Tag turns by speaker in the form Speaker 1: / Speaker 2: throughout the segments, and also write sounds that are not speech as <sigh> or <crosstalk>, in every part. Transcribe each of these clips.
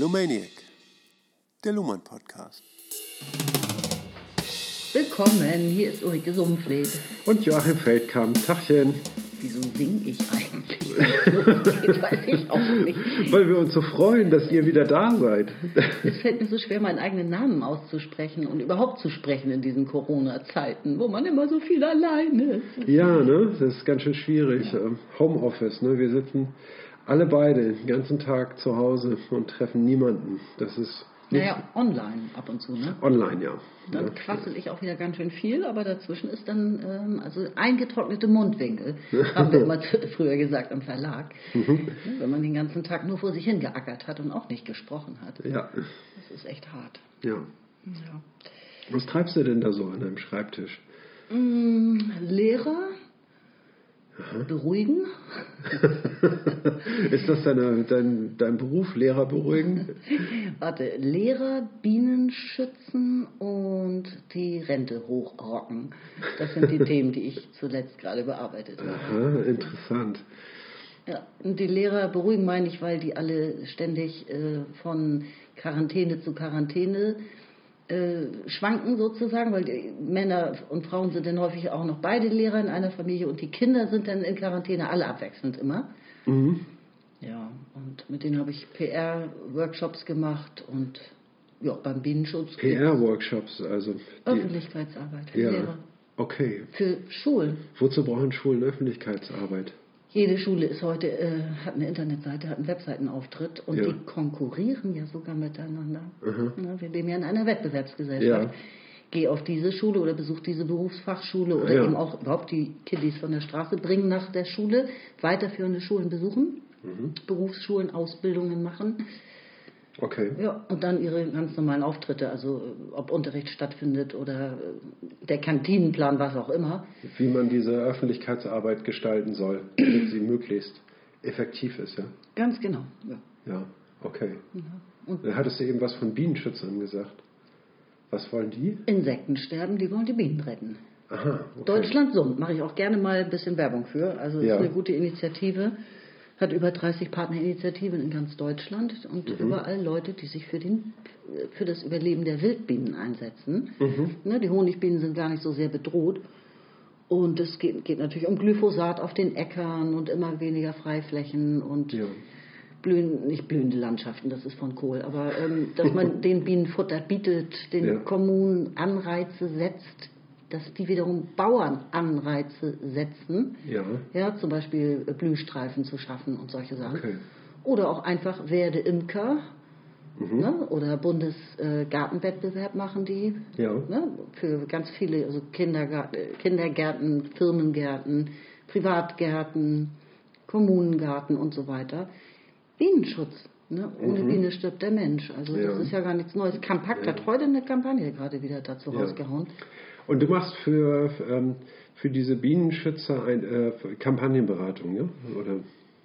Speaker 1: Lumaniac, der Luhmann Podcast.
Speaker 2: Willkommen, hier ist Ulrike Sumpfled.
Speaker 1: Und Joachim Feldkamp. Tachchen.
Speaker 2: Wieso singe ich eigentlich? <laughs> Das weiß ich auch nicht.
Speaker 1: Weil wir uns so freuen, dass ihr wieder da seid.
Speaker 2: Es fällt mir so schwer, meinen eigenen Namen auszusprechen und überhaupt zu sprechen in diesen Corona-Zeiten, wo man immer so viel alleine ist.
Speaker 1: Ja, ne? Das ist ganz schön schwierig. Ähm, Homeoffice, ne? Wir sitzen alle beide den ganzen Tag zu Hause und treffen niemanden. Das ist
Speaker 2: Naja, online ab und zu, ne?
Speaker 1: online, ja.
Speaker 2: Dann
Speaker 1: ja.
Speaker 2: quassel ich auch wieder ganz schön viel, aber dazwischen ist dann ähm, also eingetrocknete Mundwinkel, <laughs> haben wir immer früher gesagt am Verlag.
Speaker 1: Mhm.
Speaker 2: Wenn man den ganzen Tag nur vor sich hingeackert hat und auch nicht gesprochen hat.
Speaker 1: Ja,
Speaker 2: Das ist echt hart.
Speaker 1: ja.
Speaker 2: Ja.
Speaker 1: Was treibst du denn da so an deinem Schreibtisch?
Speaker 2: Mm, Lehrer beruhigen. <laughs>
Speaker 1: ist das deine, dein, dein Beruf, Lehrer beruhigen? <laughs>
Speaker 2: Warte, Lehrer, Bienen schützen und die Rente hochrocken. Das sind die <laughs> Themen, die ich zuletzt gerade bearbeitet habe.
Speaker 1: Aha, interessant.
Speaker 2: Ja, und die Lehrer beruhigen meine ich, weil die alle ständig äh, von Quarantäne zu Quarantäne äh, schwanken sozusagen, weil die Männer und Frauen sind dann häufig auch noch beide Lehrer in einer Familie und die Kinder sind dann in Quarantäne, alle abwechselnd immer.
Speaker 1: Mhm.
Speaker 2: Ja, und mit denen habe ich PR-Workshops gemacht und ja, beim Bienenschutz
Speaker 1: PR-Workshops, also.
Speaker 2: Öffentlichkeitsarbeit
Speaker 1: ja,
Speaker 2: Lehrer.
Speaker 1: okay.
Speaker 2: Für Schulen.
Speaker 1: Wozu brauchen Schulen Öffentlichkeitsarbeit?
Speaker 2: Jede Schule ist heute, äh, hat eine Internetseite, hat einen Webseitenauftritt und
Speaker 1: Ja.
Speaker 2: die konkurrieren ja sogar miteinander.
Speaker 1: Mhm.
Speaker 2: Na, wir leben ja in einer Wettbewerbsgesellschaft.
Speaker 1: Ja.
Speaker 2: Geh auf diese Schule oder besuch diese Berufsfachschule oder
Speaker 1: Ja.
Speaker 2: eben auch überhaupt die Kiddies von der Straße bringen nach der Schule, weiterführende Schulen besuchen,
Speaker 1: Mhm.
Speaker 2: Berufsschulen, Ausbildungen machen.
Speaker 1: Okay.
Speaker 2: Ja, und dann ihre ganz normalen Auftritte, also äh, ob Unterricht stattfindet oder äh, der Kantinenplan, was auch immer.
Speaker 1: Wie man diese Öffentlichkeitsarbeit gestalten soll, <clears throat> damit sie möglichst effektiv ist, ja?
Speaker 2: Ganz genau. Ja.
Speaker 1: Ja, okay.
Speaker 2: Und
Speaker 1: Dann hattest du eben was von Bienenschützern gesagt. Was wollen die?
Speaker 2: Insektensterben, die wollen die Bienen retten.
Speaker 1: Aha, okay.
Speaker 2: Deutschland Sund mache ich auch gerne mal ein bisschen Werbung für. Also
Speaker 1: Ja.
Speaker 2: ist eine gute Initiative. Hat über 30 Partnerinitiativen in ganz Deutschland und
Speaker 1: Mhm.
Speaker 2: überall Leute, die sich für, den, für das Überleben der Wildbienen einsetzen.
Speaker 1: Mhm.
Speaker 2: Ne, die Honigbienen sind gar nicht so sehr bedroht. Und es geht, geht natürlich um Glyphosat auf den Äckern und immer weniger Freiflächen und
Speaker 1: Ja.
Speaker 2: blühen, nicht blühende Landschaften, das ist von Kohl, aber ähm, dass man <laughs> den Bienen Futter bietet, den
Speaker 1: Ja.
Speaker 2: Kommunen Anreize setzt, dass die wiederum Bauern Anreize setzen,
Speaker 1: Ja.
Speaker 2: ja, zum Beispiel äh, Blühstreifen zu schaffen und solche Sachen.
Speaker 1: Okay.
Speaker 2: Oder auch einfach werde Imker
Speaker 1: Mhm.
Speaker 2: ne? oder Bundesgartenwettbewerb machen die
Speaker 1: Ja.
Speaker 2: ne? für ganz viele, also Kindergarten, Kindergärten, Firmengärten, Privatgärten, Kommunengarten und so weiter. Bienenschutz. Ne? Ohne Biene stirbt der Mensch. Also
Speaker 1: Mhm. Ja.
Speaker 2: das ist ja gar nichts Neues. Kampakt hat heute eine Kampagne gerade wieder dazu
Speaker 1: Ja.
Speaker 2: rausgehauen.
Speaker 1: Und du machst für, ähm, für diese Bienenschützer ein, äh, Kampagnenberatung, ja? Oder?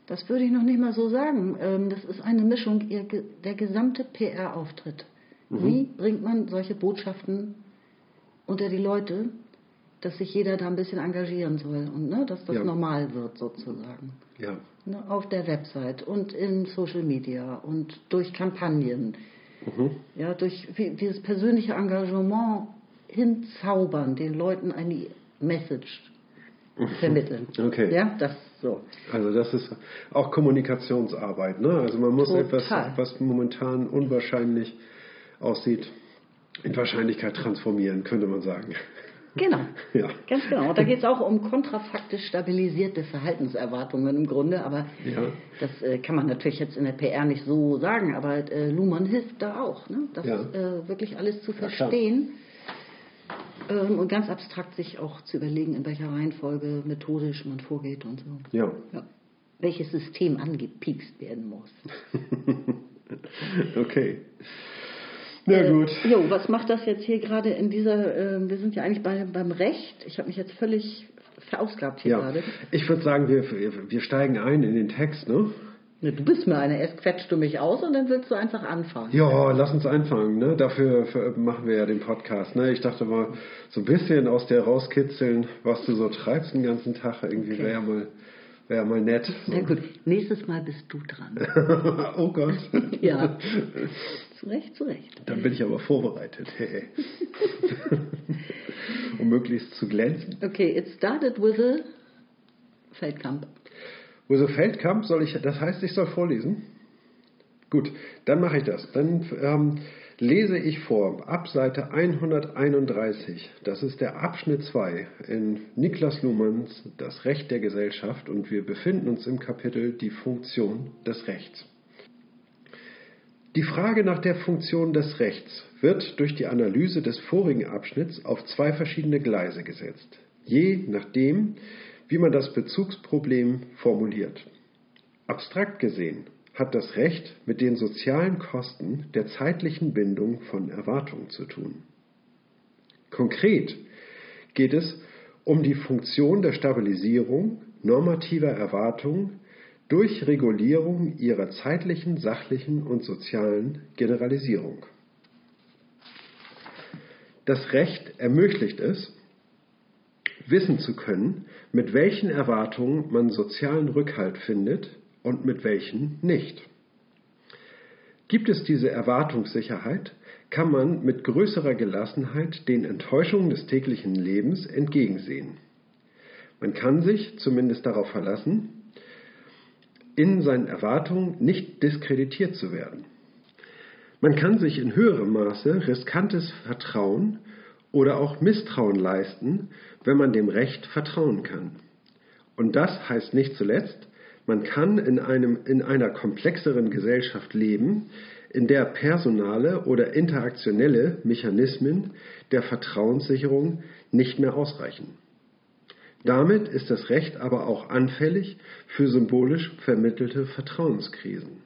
Speaker 2: Das würde ich noch nicht mal so sagen. Ähm, Das ist eine Mischung, ihr der gesamte PR-Auftritt. Wie bringt man solche Botschaften unter die Leute, dass sich jeder da ein bisschen engagieren soll und ne, dass das
Speaker 1: Ja.
Speaker 2: normal wird sozusagen.
Speaker 1: Ja.
Speaker 2: Ne, auf der Website und in Social Media und durch Kampagnen.
Speaker 1: Mhm.
Speaker 2: Ja, durch wie- dieses persönliche Engagement hinzaubern, den Leuten eine Message vermitteln.
Speaker 1: Okay.
Speaker 2: Ja, das so.
Speaker 1: Also das ist auch Kommunikationsarbeit, ne? Also man muss
Speaker 2: Total.
Speaker 1: etwas, was momentan unwahrscheinlich aussieht, in Wahrscheinlichkeit transformieren, könnte man sagen.
Speaker 2: Genau. <laughs>
Speaker 1: Ja.
Speaker 2: Ganz genau. Und da geht es auch um kontrafaktisch stabilisierte Verhaltenserwartungen im Grunde, aber
Speaker 1: Ja.
Speaker 2: das äh, kann man natürlich jetzt in der PR nicht so sagen, aber äh, Luhmann hilft da auch, ne? das
Speaker 1: Ja.
Speaker 2: äh, wirklich alles zu verstehen ähm, und ganz abstrakt sich auch zu überlegen, in welcher Reihenfolge methodisch man vorgeht und so.
Speaker 1: Ja.
Speaker 2: Ja. Welches System angepiekst werden muss. <laughs>
Speaker 1: Okay. Na gut.
Speaker 2: Äh, jo, was macht das jetzt hier gerade in dieser, äh, wir sind ja eigentlich bei, beim Recht. Ich habe mich jetzt völlig verausgabt hier
Speaker 1: Ja.
Speaker 2: gerade.
Speaker 1: Ich würde sagen, wir, wir steigen ein in den Text, ne?
Speaker 2: Ne, Du bist mir eine, erst quetscht du mich aus und dann willst du einfach anfangen.
Speaker 1: Ja, lass uns anfangen. Ne? Dafür für, machen wir ja den Podcast. Ne? Ich dachte mal, so ein bisschen aus der rauskitzeln, was du so treibst den ganzen Tag. Irgendwie
Speaker 2: Okay.
Speaker 1: wäre ja mal Wäre ja mal nett.
Speaker 2: Na gut, nächstes Mal bist du dran. <laughs>
Speaker 1: oh Gott. <laughs>
Speaker 2: ja. Zu Recht, zu Recht.
Speaker 1: Dann bin ich aber vorbereitet. <laughs> um möglichst zu glänzen.
Speaker 2: Okay, it started with a Feldkamp.
Speaker 1: A Feldkamp soll ich, das heißt, ich soll vorlesen? Gut, dann mache ich das. Dann ähm, lese ich vor, ab Seite 131, das ist der Abschnitt 2 in Niklas Luhmanns Das Recht der Gesellschaft und wir befinden uns im Kapitel Die Funktion des Rechts. Die Frage nach der Funktion des Rechts wird durch die Analyse des vorigen Abschnitts auf zwei verschiedene Gleise gesetzt, je nachdem, wie man das Bezugsproblem formuliert. Abstrakt gesehen hat das Recht mit den sozialen Kosten der zeitlichen Bindung von Erwartungen zu tun. Konkret geht es um die Funktion der Stabilisierung normativer Erwartungen durch Regulierung ihrer zeitlichen, sachlichen und sozialen Generalisierung. Das Recht ermöglicht es, wissen zu können, mit welchen Erwartungen man sozialen Rückhalt findet und mit welchen nicht. Gibt es diese Erwartungssicherheit, kann man mit größerer Gelassenheit den Enttäuschungen des täglichen Lebens entgegensehen. Man kann sich zumindest darauf verlassen, in seinen Erwartungen nicht diskreditiert zu werden. Man kann sich in höherem Maße riskantes Vertrauen oder auch Misstrauen leisten, wenn man dem Recht vertrauen kann. Und das heißt nicht zuletzt, man kann in, einem, in einer komplexeren Gesellschaft leben, in der personale oder interaktionelle Mechanismen der Vertrauenssicherung nicht mehr ausreichen. Damit ist das Recht aber auch anfällig für symbolisch vermittelte Vertrauenskrisen.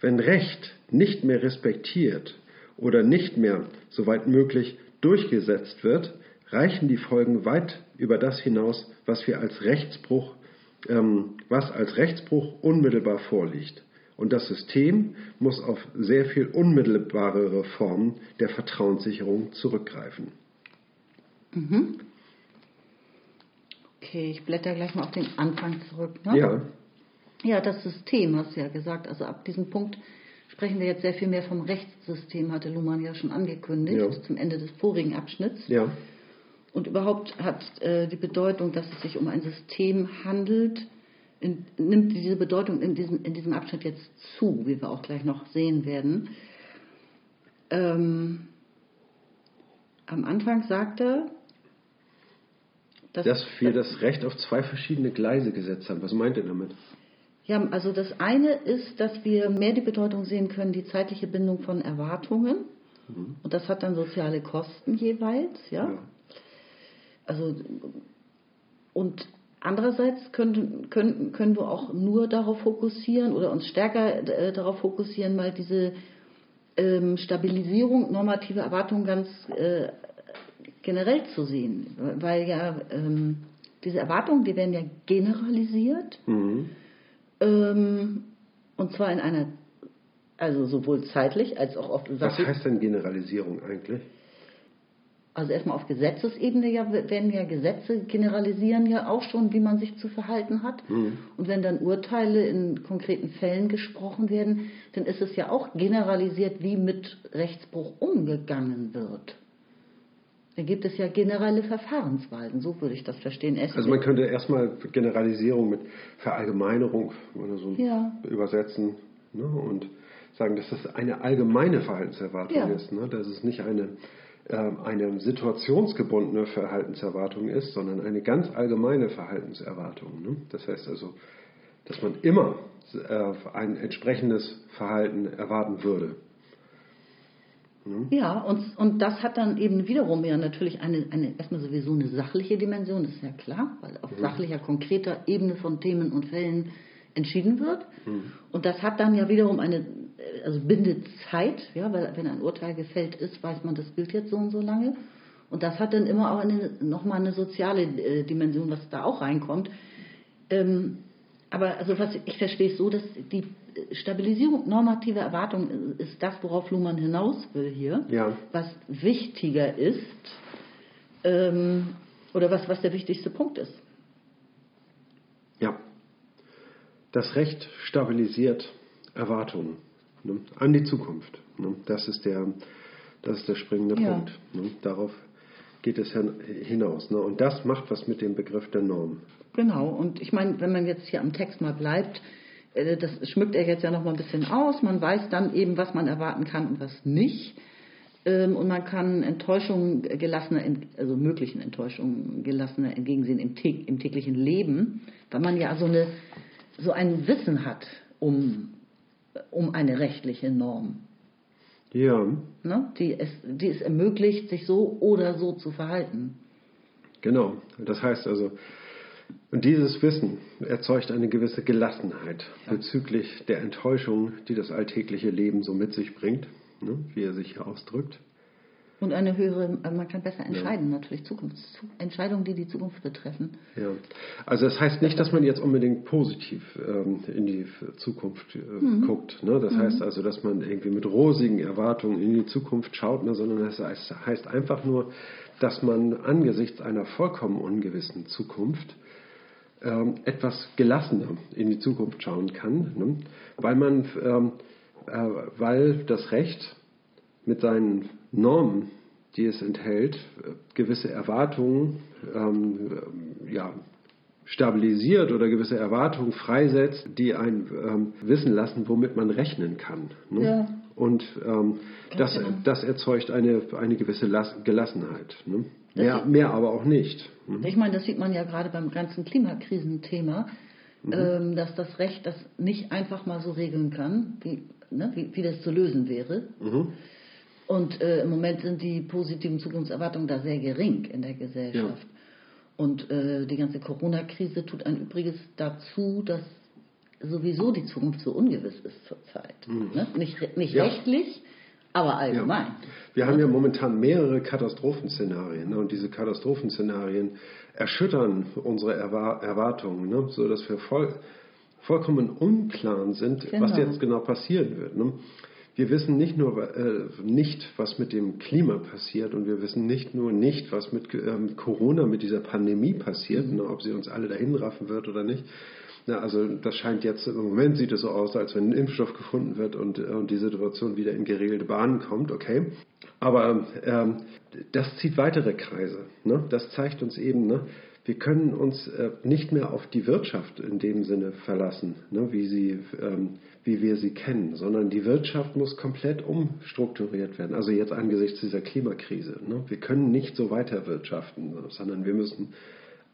Speaker 1: Wenn Recht nicht mehr respektiert oder nicht mehr, soweit möglich, durchgesetzt wird, reichen die Folgen weit über das hinaus, was wir als Rechtsbruch ähm, was als Rechtsbruch unmittelbar vorliegt. Und das System muss auf sehr viel unmittelbarere Formen der Vertrauenssicherung zurückgreifen.
Speaker 2: Mhm. Okay, ich blätter gleich mal auf den Anfang zurück. Ne?
Speaker 1: Ja.
Speaker 2: Ja, das System hast du ja gesagt. Also ab diesem Punkt sprechen wir jetzt sehr viel mehr vom Rechtssystem, hatte Luhmann ja schon angekündigt, ja. zum Ende des vorigen Abschnitts.
Speaker 1: Ja.
Speaker 2: Und überhaupt hat äh, die Bedeutung, dass es sich um ein System handelt, in, nimmt diese Bedeutung in diesem, in diesem Abschnitt jetzt zu, wie wir auch gleich noch sehen werden. Ähm, am Anfang sagt er,
Speaker 1: dass, dass wir das Recht auf zwei verschiedene Gleise gesetzt haben. Was meint er damit?
Speaker 2: Ja, also das eine ist, dass wir mehr die Bedeutung sehen können, die zeitliche Bindung von Erwartungen. Mhm. Und das hat dann soziale Kosten jeweils, ja. ja. Also, und andererseits können, können, können wir auch nur darauf fokussieren oder uns stärker äh, darauf fokussieren, mal diese ähm, Stabilisierung normativer Erwartungen ganz äh, generell zu sehen. Weil ja ähm, diese Erwartungen, die werden ja generalisiert. Mhm. Ähm, und zwar in einer, also sowohl zeitlich als auch auf
Speaker 1: Was heißt denn Generalisierung eigentlich?
Speaker 2: also erstmal auf Gesetzesebene ja, werden ja Gesetze generalisieren ja auch schon, wie man sich zu verhalten hat. Mhm. Und wenn dann Urteile in konkreten Fällen gesprochen werden, dann ist es ja auch generalisiert, wie mit Rechtsbruch umgegangen wird. Da gibt es ja generelle Verfahrensweisen, so würde ich das verstehen.
Speaker 1: Es also man könnte erstmal Generalisierung mit Verallgemeinerung oder so ja. übersetzen ne? und sagen, dass das eine allgemeine Verhaltenserwartung ja. ist, ne? dass es nicht eine ähm, eine situationsgebundene Verhaltenserwartung ist, sondern eine ganz allgemeine Verhaltenserwartung. Ne? Das heißt also, dass man immer äh, ein entsprechendes Verhalten erwarten würde.
Speaker 2: Ne? Ja, und, und das hat dann eben wiederum ja natürlich eine, eine erstmal sowieso eine sachliche Dimension, das ist ja klar, weil auf mhm. sachlicher, konkreter Ebene von Themen und Fällen entschieden wird. Mhm. Und das hat dann ja wiederum eine also bindet Zeit, ja, weil wenn ein Urteil gefällt ist, weiß man, das gilt jetzt so und so lange. Und das hat dann immer auch eine, nochmal eine soziale äh, Dimension, was da auch reinkommt. Ähm, aber also was ich verstehe es so, dass die Stabilisierung normativer Erwartungen ist das, worauf Luhmann hinaus will hier.
Speaker 1: Ja.
Speaker 2: Was wichtiger ist ähm, oder was, was der wichtigste Punkt ist.
Speaker 1: Ja. das Recht stabilisiert Erwartungen ne, an die Zukunft. Ne. Das, ist der, das ist der springende ja. Punkt. Ne. Darauf geht es hinaus. Ne? Und das macht was mit dem Begriff der Norm.
Speaker 2: Genau. Und ich meine, wenn man jetzt hier am Text mal bleibt, das schmückt er jetzt ja noch mal ein bisschen aus. Man weiß dann eben, was man erwarten kann und was nicht. Ähm, und man kann Enttäuschungen gelassener, also möglichen Enttäuschungen gelassener entgegensehen im, im täglichen Leben, weil man ja so, eine, so ein Wissen hat um, um eine rechtliche Norm.
Speaker 1: Ja.
Speaker 2: Ne? Die, es, die es ermöglicht, sich so oder so zu verhalten.
Speaker 1: Genau. Das heißt also, und dieses Wissen erzeugt eine gewisse Gelassenheit ja. bezüglich der Enttäuschung, die das alltägliche Leben so mit sich bringt ne, wie er sich hier ausdrückt.
Speaker 2: Und eine höhere, also man kann besser entscheiden, ja. natürlich Zukunfts Entscheidungen, die die Zukunft betreffen.
Speaker 1: Ja, also das heißt nicht, dass man jetzt unbedingt positiv ähm, in die Zukunft äh, mhm. guckt. Ne? Das mhm. heißt also, dass man irgendwie mit rosigen Erwartungen in die Zukunft schaut, ne? sondern das heißt einfach nur, dass man angesichts einer vollkommen ungewissen Zukunft ähm, etwas gelassener in die Zukunft schauen kann, ne? weil man ähm, äh, weil das Recht mit seinen Normen, die es enthält, gewisse Erwartungen ähm, ja, stabilisiert oder gewisse Erwartungen freisetzt, die einen ähm, wissen lassen, womit man rechnen kann. Ne? Ja. Und ähm, das, genau. das erzeugt eine, eine gewisse Las Gelassenheit. Ne? Mehr, mehr aber auch nicht.
Speaker 2: Ne? Ich meine, das sieht man ja gerade beim ganzen Klimakrisenthema, mhm. ähm, dass das Recht das nicht einfach mal so regeln kann, wie ne, wie, wie, das zu lösen wäre. Mhm. Und äh, im Moment sind die positiven Zukunftserwartungen da sehr gering in der Gesellschaft. Ja. Und äh, die ganze Corona-Krise tut ein Übriges dazu, dass sowieso die Zukunft so ungewiss ist zurzeit. Mhm. Ne? Nicht, nicht ja. rechtlich, aber allgemein. Ja.
Speaker 1: Wir haben ja momentan mehrere Katastrophenszenarien ne? und diese Katastrophenszenarien erschüttern unsere Erwartungen, ne? sodass wir voll vollkommen unklar sind, genau. was jetzt genau passieren wird. Ne? Wir wissen nicht nur äh, nicht, was mit dem Klima passiert und wir wissen nicht nur nicht, was mit ähm, Corona, mit dieser Pandemie passiert, mhm. ne, ob sie uns alle dahin raffen wird oder nicht. Na, also das scheint jetzt, im Moment sieht es so aus, als wenn ein Impfstoff gefunden wird und, äh, und die Situation wieder in geregelte Bahnen kommt, okay. Aber ähm, das zieht weitere Kreise. Ne? Das zeigt uns eben, ne? wir können uns äh, nicht mehr auf die Wirtschaft in dem Sinne verlassen, ne, wie, sie, ähm, wie wir sie kennen, sondern die Wirtschaft muss komplett umstrukturiert werden. Also jetzt angesichts dieser Klimakrise. Ne. Wir können nicht so weiter wirtschaften, sondern wir müssen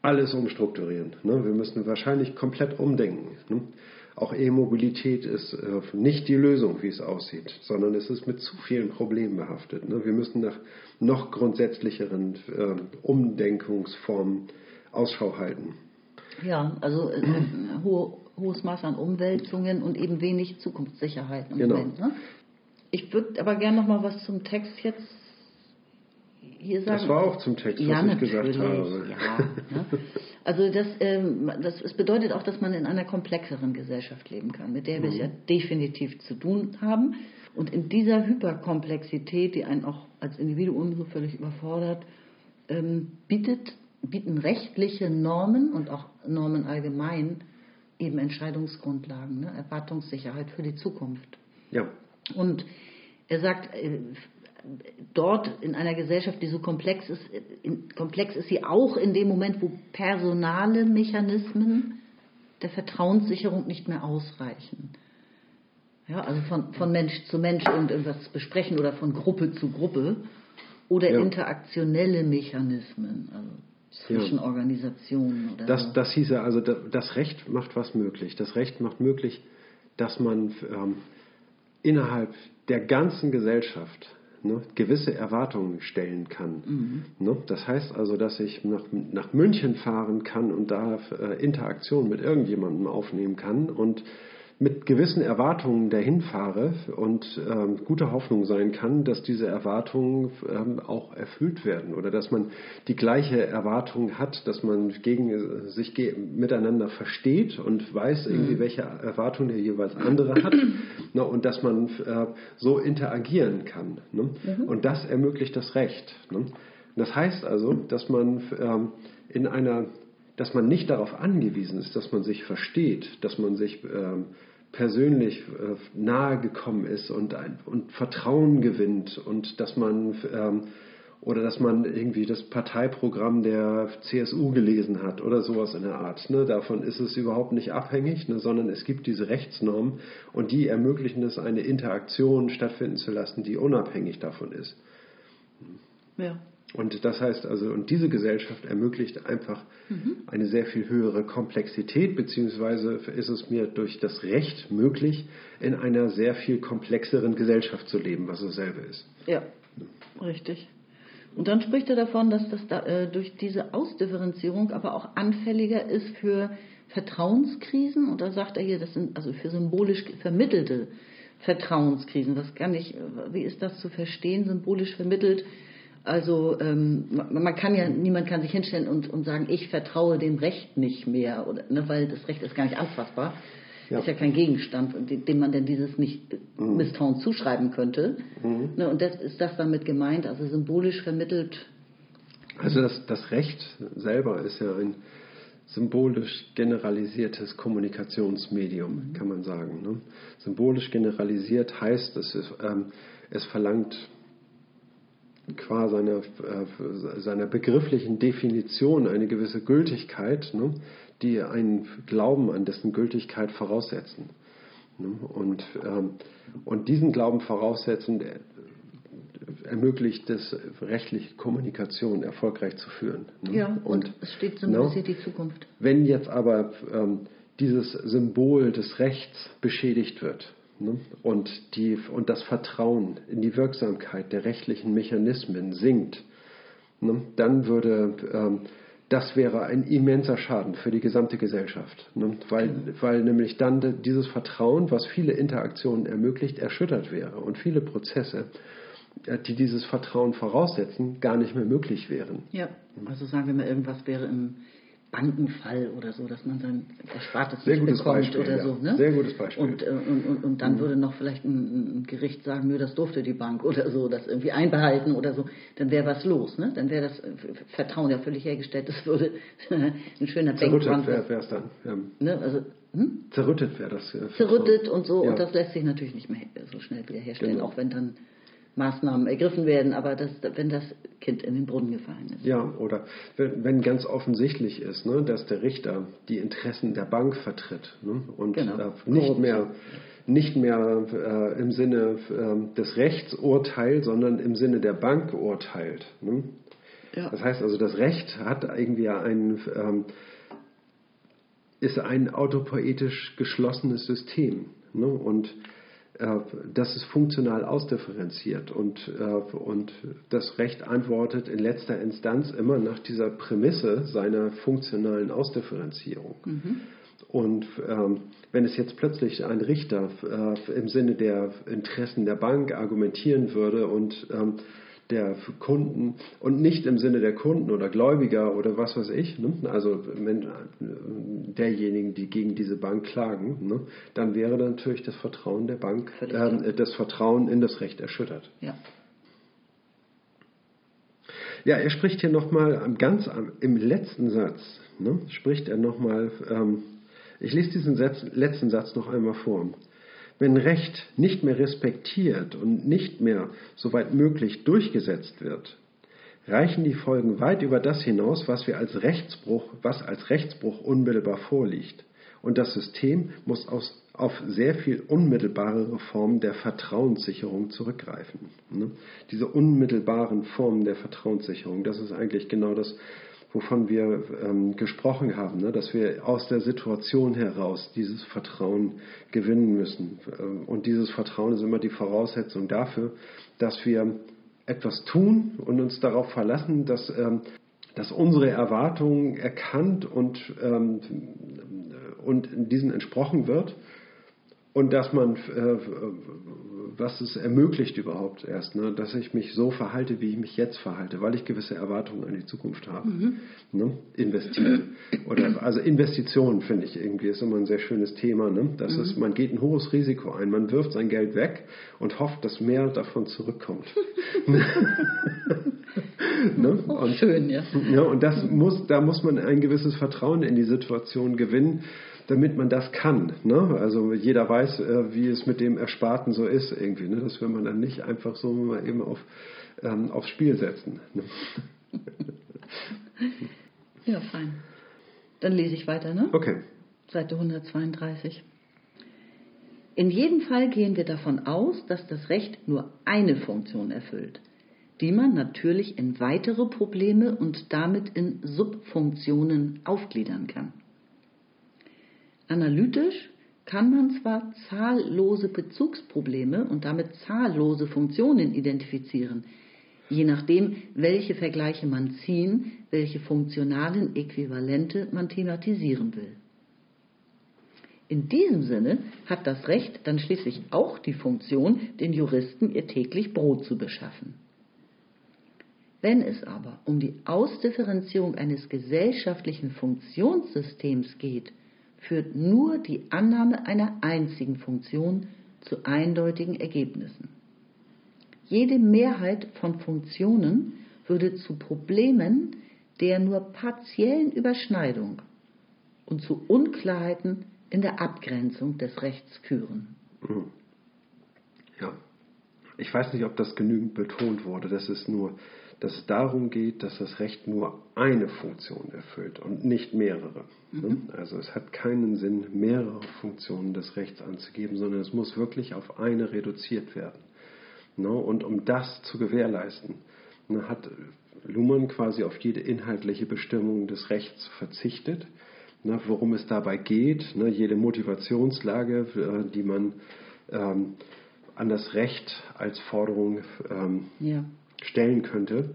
Speaker 1: alles umstrukturieren. Ne. Wir müssen wahrscheinlich komplett umdenken. Ne. Auch E-Mobilität ist äh, nicht die Lösung, wie es aussieht, sondern es ist mit zu vielen Problemen behaftet. Ne. Wir müssen nach noch grundsätzlicheren äh, Umdenkungsformen Ausschau halten.
Speaker 2: Ja, also äh, hohe, hohes Maß an Umwälzungen und eben wenig Zukunftssicherheit im genau. Moment. Ne? Ich würde aber gerne noch mal was zum Text jetzt hier sagen.
Speaker 1: Das war auch zum Text, ja, was ich gesagt habe.
Speaker 2: Ja, ne? Also das, ähm, das, es bedeutet auch, dass man in einer komplexeren Gesellschaft leben kann, mit der wir es mhm. ja definitiv zu tun haben. Und in dieser Hyperkomplexität, die einen auch als Individuum so völlig überfordert, ähm, bietet bieten rechtliche Normen und auch Normen allgemein eben Entscheidungsgrundlagen, ne? Erwartungssicherheit für die Zukunft.
Speaker 1: Ja.
Speaker 2: Und er sagt, äh, dort in einer Gesellschaft, die so komplex ist, in, komplex ist sie auch in dem Moment, wo personale Mechanismen der Vertrauenssicherung nicht mehr ausreichen. Ja, also von, von Mensch zu Mensch irgendwas besprechen oder von Gruppe zu Gruppe oder ja. interaktionelle Mechanismen. Also zwischen ja. Organisationen. Oder
Speaker 1: das, das hieße also, das Recht macht was möglich. Das Recht macht möglich, dass man ähm, innerhalb der ganzen Gesellschaft ne, gewisse Erwartungen stellen kann. Mhm. Ne? Das heißt also, dass ich nach, nach München fahren kann und da äh, Interaktion mit irgendjemandem aufnehmen kann und mit gewissen Erwartungen dahin fahre und ähm, gute Hoffnung sein kann, dass diese Erwartungen ähm, auch erfüllt werden oder dass man die gleiche Erwartung hat, dass man gegen sich ge miteinander versteht und weiß irgendwie, mhm. welche Erwartungen der jeweils andere hat <clears throat> ne, und dass man äh, so interagieren kann. Ne? Mhm. Und das ermöglicht das Recht. Ne? Das heißt also, dass man ähm, in einer dass man nicht darauf angewiesen ist, dass man sich versteht, dass man sich ähm, persönlich äh, nahe gekommen ist und, ein, und Vertrauen gewinnt und dass man ähm, oder dass man irgendwie das Parteiprogramm der CSU gelesen hat oder sowas in der Art. Ne? Davon ist es überhaupt nicht abhängig, ne? sondern es gibt diese Rechtsnormen und die ermöglichen es, eine Interaktion stattfinden zu lassen, die unabhängig davon ist. Ja. Und das heißt also, und diese Gesellschaft ermöglicht einfach mhm. eine sehr viel höhere Komplexität, beziehungsweise ist es mir durch das Recht möglich, in einer sehr viel komplexeren Gesellschaft zu leben, was dasselbe ist.
Speaker 2: Ja, richtig. Und dann spricht er davon, dass das da, äh, durch diese Ausdifferenzierung aber auch anfälliger ist für Vertrauenskrisen. Und da sagt er hier, das sind also für symbolisch vermittelte Vertrauenskrisen. Was kann ich, wie ist das zu verstehen, symbolisch vermittelt? Also ähm, man kann ja, niemand kann sich hinstellen und, und sagen, ich vertraue dem Recht nicht mehr, oder, ne, weil das Recht ist gar nicht anfassbar. Ja. Ist ja kein Gegenstand, dem man denn dieses nicht mhm. Misstrauen zuschreiben könnte. Mhm. Ne, und das ist das damit gemeint, also symbolisch vermittelt.
Speaker 1: Also das, das Recht selber ist ja ein symbolisch generalisiertes Kommunikationsmedium, mhm. kann man sagen. Ne? Symbolisch generalisiert heißt, es, ist, ähm, es verlangt qua seiner, äh, seiner begrifflichen Definition eine gewisse Gültigkeit, ne, die einen Glauben an dessen Gültigkeit voraussetzen. Ne, und, ähm, und diesen Glauben voraussetzen äh, ermöglicht es, rechtliche Kommunikation erfolgreich zu führen.
Speaker 2: Ne? Ja, und, und, es steht symbolisiert die Zukunft.
Speaker 1: Wenn jetzt aber ähm, dieses Symbol des Rechts beschädigt wird, Ne? Und, die, und das Vertrauen in die Wirksamkeit der rechtlichen Mechanismen sinkt, ne? dann würde ähm, das wäre ein immenser Schaden für die gesamte Gesellschaft, ne? weil, weil nämlich dann dieses Vertrauen, was viele Interaktionen ermöglicht, erschüttert wäre und viele Prozesse, äh, die dieses Vertrauen voraussetzen, gar nicht mehr möglich wären.
Speaker 2: Ja, also sagen wir mal, irgendwas wäre im Bankenfall oder so, dass man sein Erspartes
Speaker 1: Sehr nicht bekommt Beispiel,
Speaker 2: oder
Speaker 1: ja.
Speaker 2: so. Ne?
Speaker 1: Sehr gutes Beispiel.
Speaker 2: Und, äh, und, und, und dann mhm. würde noch vielleicht ein, ein, Gericht sagen, nö, das durfte die Bank oder so, das irgendwie einbehalten oder so. Dann wäre was los. Ne? Dann wäre das äh, Vertrauen ja völlig hergestellt. Das würde <laughs> ein schöner
Speaker 1: Zerrüttet wäre es dann.
Speaker 2: Ja. Ne? Also, hm?
Speaker 1: Zerrüttet wäre das.
Speaker 2: Äh, Zerrüttet und so. Ja. Und das lässt sich natürlich nicht mehr so schnell wiederherstellen, genau. auch wenn dann Maßnahmen ergriffen werden, aber das, wenn das Kind in den Brunnen gefallen ist.
Speaker 1: Ja, oder wenn, wenn ganz offensichtlich ist, ne, dass der Richter die Interessen der Bank vertritt ne, und genau. äh, nicht mehr, nicht mehr äh, im Sinne äh, des Rechts urteilt, sondern im Sinne der Bank urteilt. Ne? Ja. Das heißt also, das Recht hat irgendwie ein, ähm, ist ein autopoetisch geschlossenes System. Ne? Und das ist funktional ausdifferenziert und, äh, und das Recht antwortet in letzter Instanz immer nach dieser Prämisse seiner funktionalen Ausdifferenzierung. Mhm. Und ähm, wenn es jetzt plötzlich ein Richter äh, im Sinne der Interessen der Bank argumentieren würde und ähm, der Kunden und nicht im Sinne der Kunden oder Gläubiger oder was weiß ich, ne? also wenn, derjenigen, die gegen diese Bank klagen, ne? dann wäre natürlich das Vertrauen der Bank, äh, das Vertrauen in das Recht erschüttert.
Speaker 2: Ja.
Speaker 1: Ja, er spricht hier nochmal ganz im letzten Satz, ne, spricht er nochmal, ähm, ich lese diesen Satz, letzten Satz noch einmal vor. Wenn Recht nicht mehr respektiert und nicht mehr, soweit möglich, durchgesetzt wird, reichen die Folgen weit über das hinaus, was wir als Rechtsbruch, was als Rechtsbruch unmittelbar vorliegt. Und das System muss aus, auf sehr viel unmittelbarere Formen der Vertrauenssicherung zurückgreifen. Ne? Diese unmittelbaren Formen der Vertrauenssicherung, das ist eigentlich genau das, wovon wir ähm, gesprochen haben, ne? dass wir aus der Situation heraus dieses Vertrauen gewinnen müssen. Ähm, und dieses Vertrauen ist immer die Voraussetzung dafür, dass wir etwas tun und uns darauf verlassen, dass, ähm, dass unsere Erwartungen erkannt und, ähm, und diesen entsprochen wird und dass man äh, was es ermöglicht überhaupt erst, ne? dass ich mich so verhalte, wie ich mich jetzt verhalte, weil ich gewisse Erwartungen an die Zukunft habe. Mhm. Ne? Investieren. Oder, also Investitionen finde ich irgendwie ist immer ein sehr schönes Thema. Ne? Das mhm. ist, man geht ein hohes Risiko ein, man wirft sein Geld weg und hofft, dass mehr davon zurückkommt. <laughs>
Speaker 2: ne? und, schön, ja.
Speaker 1: ja. Und das muss, da muss man ein gewisses Vertrauen in die Situation gewinnen damit man das kann. Ne? Also jeder weiß, äh, wie es mit dem Ersparten so ist irgendwie. Ne? Das will man dann nicht einfach so mal eben auf, ähm, aufs Spiel setzen. Ne? <laughs>
Speaker 2: ja, fein. Dann lese ich weiter, ne?
Speaker 1: Okay.
Speaker 2: Seite 132. In jedem Fall gehen wir davon aus, dass das Recht nur eine Funktion erfüllt, die man natürlich in weitere Probleme und damit in Subfunktionen aufgliedern kann. Analytisch kann man zwar zahllose Bezugsprobleme und damit zahllose Funktionen identifizieren, je nachdem, welche Vergleiche man ziehen, welche funktionalen Äquivalente man thematisieren will. In diesem Sinne hat das Recht dann schließlich auch die Funktion, den Juristen ihr täglich Brot zu beschaffen. Wenn es aber um die Ausdifferenzierung eines gesellschaftlichen Funktionssystems geht, führt nur die Annahme einer einzigen Funktion zu eindeutigen Ergebnissen. Jede Mehrheit von Funktionen würde zu Problemen der nur partiellen Überschneidung und zu Unklarheiten in der Abgrenzung des Rechts führen. Hm.
Speaker 1: Ja, ich weiß nicht, ob das genügend betont wurde. Das ist nur dass es darum geht, dass das Recht nur eine Funktion erfüllt und nicht mehrere. Ne? Mhm. Also es hat keinen Sinn, mehrere Funktionen des Rechts anzugeben, sondern es muss wirklich auf eine reduziert werden. Ne? Und um das zu gewährleisten, ne, hat Luhmann quasi auf jede inhaltliche Bestimmung des Rechts verzichtet. Worum es dabei geht, jede Motivationslage, äh, die man ähm, an das Recht als Forderung ähm, ja stellen könnte,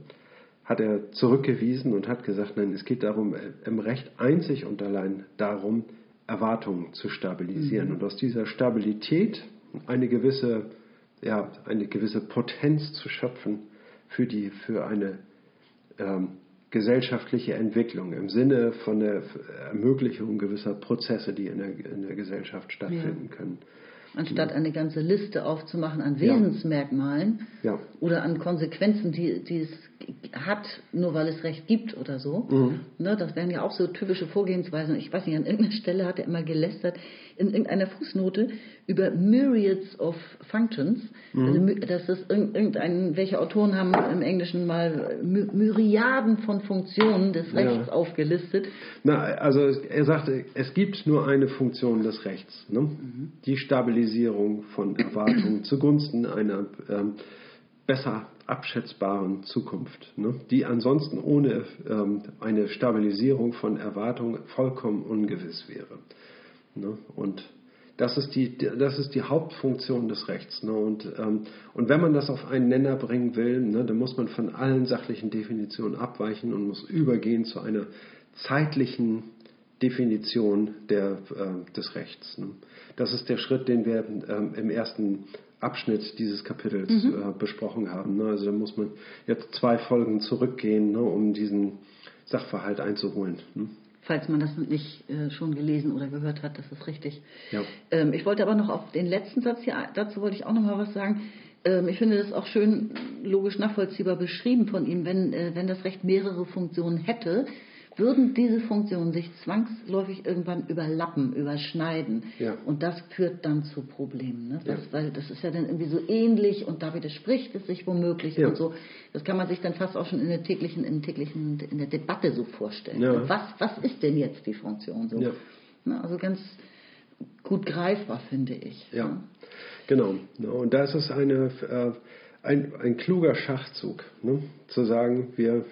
Speaker 1: hat er zurückgewiesen und hat gesagt, nein, es geht darum, im Recht einzig und allein darum, Erwartungen zu stabilisieren mhm. und aus dieser Stabilität eine gewisse, ja, eine gewisse Potenz zu schöpfen für, die, für eine ähm, gesellschaftliche Entwicklung im Sinne von der Ermöglichung gewisser Prozesse, die in der, in der Gesellschaft stattfinden ja. können
Speaker 2: anstatt eine ganze Liste aufzumachen an Wesensmerkmalen
Speaker 1: ja.
Speaker 2: oder an Konsequenzen, die, die es hat, nur weil es Recht gibt oder so. Mhm. Ne, das wären ja auch so typische Vorgehensweisen. Ich weiß nicht, an irgendeiner Stelle hat er immer gelästert, in irgendeiner Fußnote über Myriads of Functions. Mhm. Also, das ist irgendein, welche Autoren haben im Englischen mal Myriaden von Funktionen des Rechts ja. aufgelistet.
Speaker 1: Na, also er sagte, es gibt nur eine Funktion des Rechts. Ne? Mhm. Die Stabilisierung von Erwartungen zugunsten einer ähm, besser abschätzbaren Zukunft, ne, die ansonsten ohne ähm, eine Stabilisierung von Erwartungen vollkommen ungewiss wäre. Ne, und das ist, die, das ist die Hauptfunktion des Rechts. Ne, und, ähm, und wenn man das auf einen Nenner bringen will, ne, dann muss man von allen sachlichen Definitionen abweichen und muss übergehen zu einer zeitlichen Definition der, äh, des Rechts. Ne. Das ist der Schritt, den wir ähm, im ersten Abschnitt dieses Kapitels mhm. äh, besprochen haben. Ne? Also da muss man jetzt zwei Folgen zurückgehen, ne, um diesen Sachverhalt einzuholen. Ne?
Speaker 2: Falls man das nicht äh, schon gelesen oder gehört hat, das ist richtig.
Speaker 1: Ja.
Speaker 2: Ähm, ich wollte aber noch auf den letzten Satz hier, dazu wollte ich auch noch mal was sagen. Ähm, ich finde das auch schön logisch nachvollziehbar beschrieben von ihm, wenn, äh, wenn das Recht mehrere Funktionen hätte, würden diese Funktionen sich zwangsläufig irgendwann überlappen, überschneiden.
Speaker 1: Ja.
Speaker 2: Und das führt dann zu Problemen. Ne? Das,
Speaker 1: ja.
Speaker 2: Weil das ist ja dann irgendwie so ähnlich und da widerspricht es sich womöglich ja. und so. Das kann man sich dann fast auch schon in der täglichen, in, täglichen, in der Debatte so vorstellen. Was, was ist denn jetzt die Funktion so? Ne? Also ganz gut greifbar, finde ich.
Speaker 1: Ja, genau. Und da ist es eine, äh, ein, ein kluger Schachzug, ne? zu sagen, wir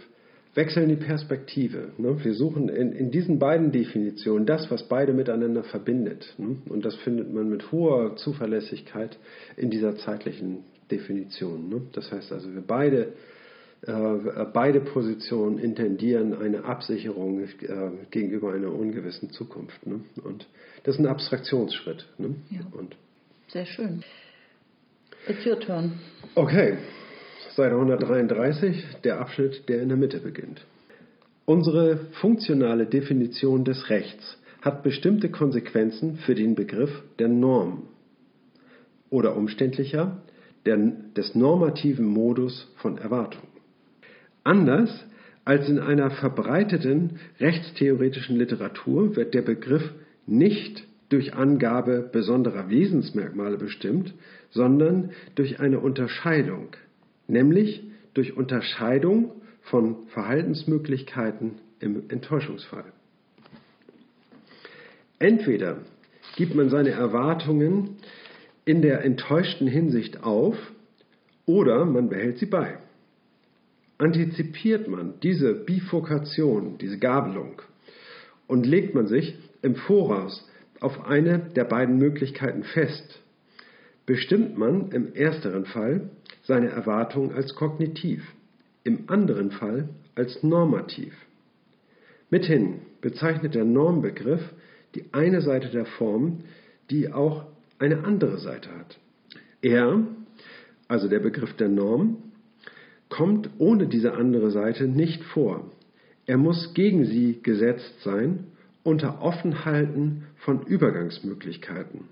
Speaker 1: wechseln die Perspektive. Ne? Wir suchen in, in, diesen beiden Definitionen das, was beide miteinander verbindet. Ne? Und das findet man mit hoher Zuverlässigkeit in dieser zeitlichen Definition. Ne? Das heißt also, wir beide, äh, beide Positionen intendieren eine Absicherung äh, gegenüber einer ungewissen Zukunft. Und das ist ein Abstraktionsschritt.
Speaker 2: Ja. Und Sehr schön. It's your turn.
Speaker 1: Okay, Seite 133, der Abschnitt, der in der Mitte beginnt. Unsere funktionale Definition des Rechts hat bestimmte Konsequenzen für den Begriff der Norm oder umständlicher der, des normativen Modus von Erwartung. Anders als in einer verbreiteten rechtstheoretischen Literatur wird der Begriff nicht durch Angabe besonderer Wesensmerkmale bestimmt, sondern durch eine Unterscheidung, nämlich durch Unterscheidung von Verhaltensmöglichkeiten im Enttäuschungsfall. Entweder gibt man seine Erwartungen in der enttäuschten Hinsicht auf oder man behält sie bei. Antizipiert man diese Bifurkation, diese Gabelung und legt man sich im Voraus auf eine der beiden Möglichkeiten fest, bestimmt man im ersteren Fall seine Erwartung als kognitiv, im anderen Fall als normativ. Mithin bezeichnet der Normbegriff die eine Seite der Form, die auch eine andere Seite hat. Er, also der Begriff der Norm, kommt ohne diese andere Seite nicht vor. Er muss gegen sie gesetzt sein unter Offenhalten von Übergangsmöglichkeiten.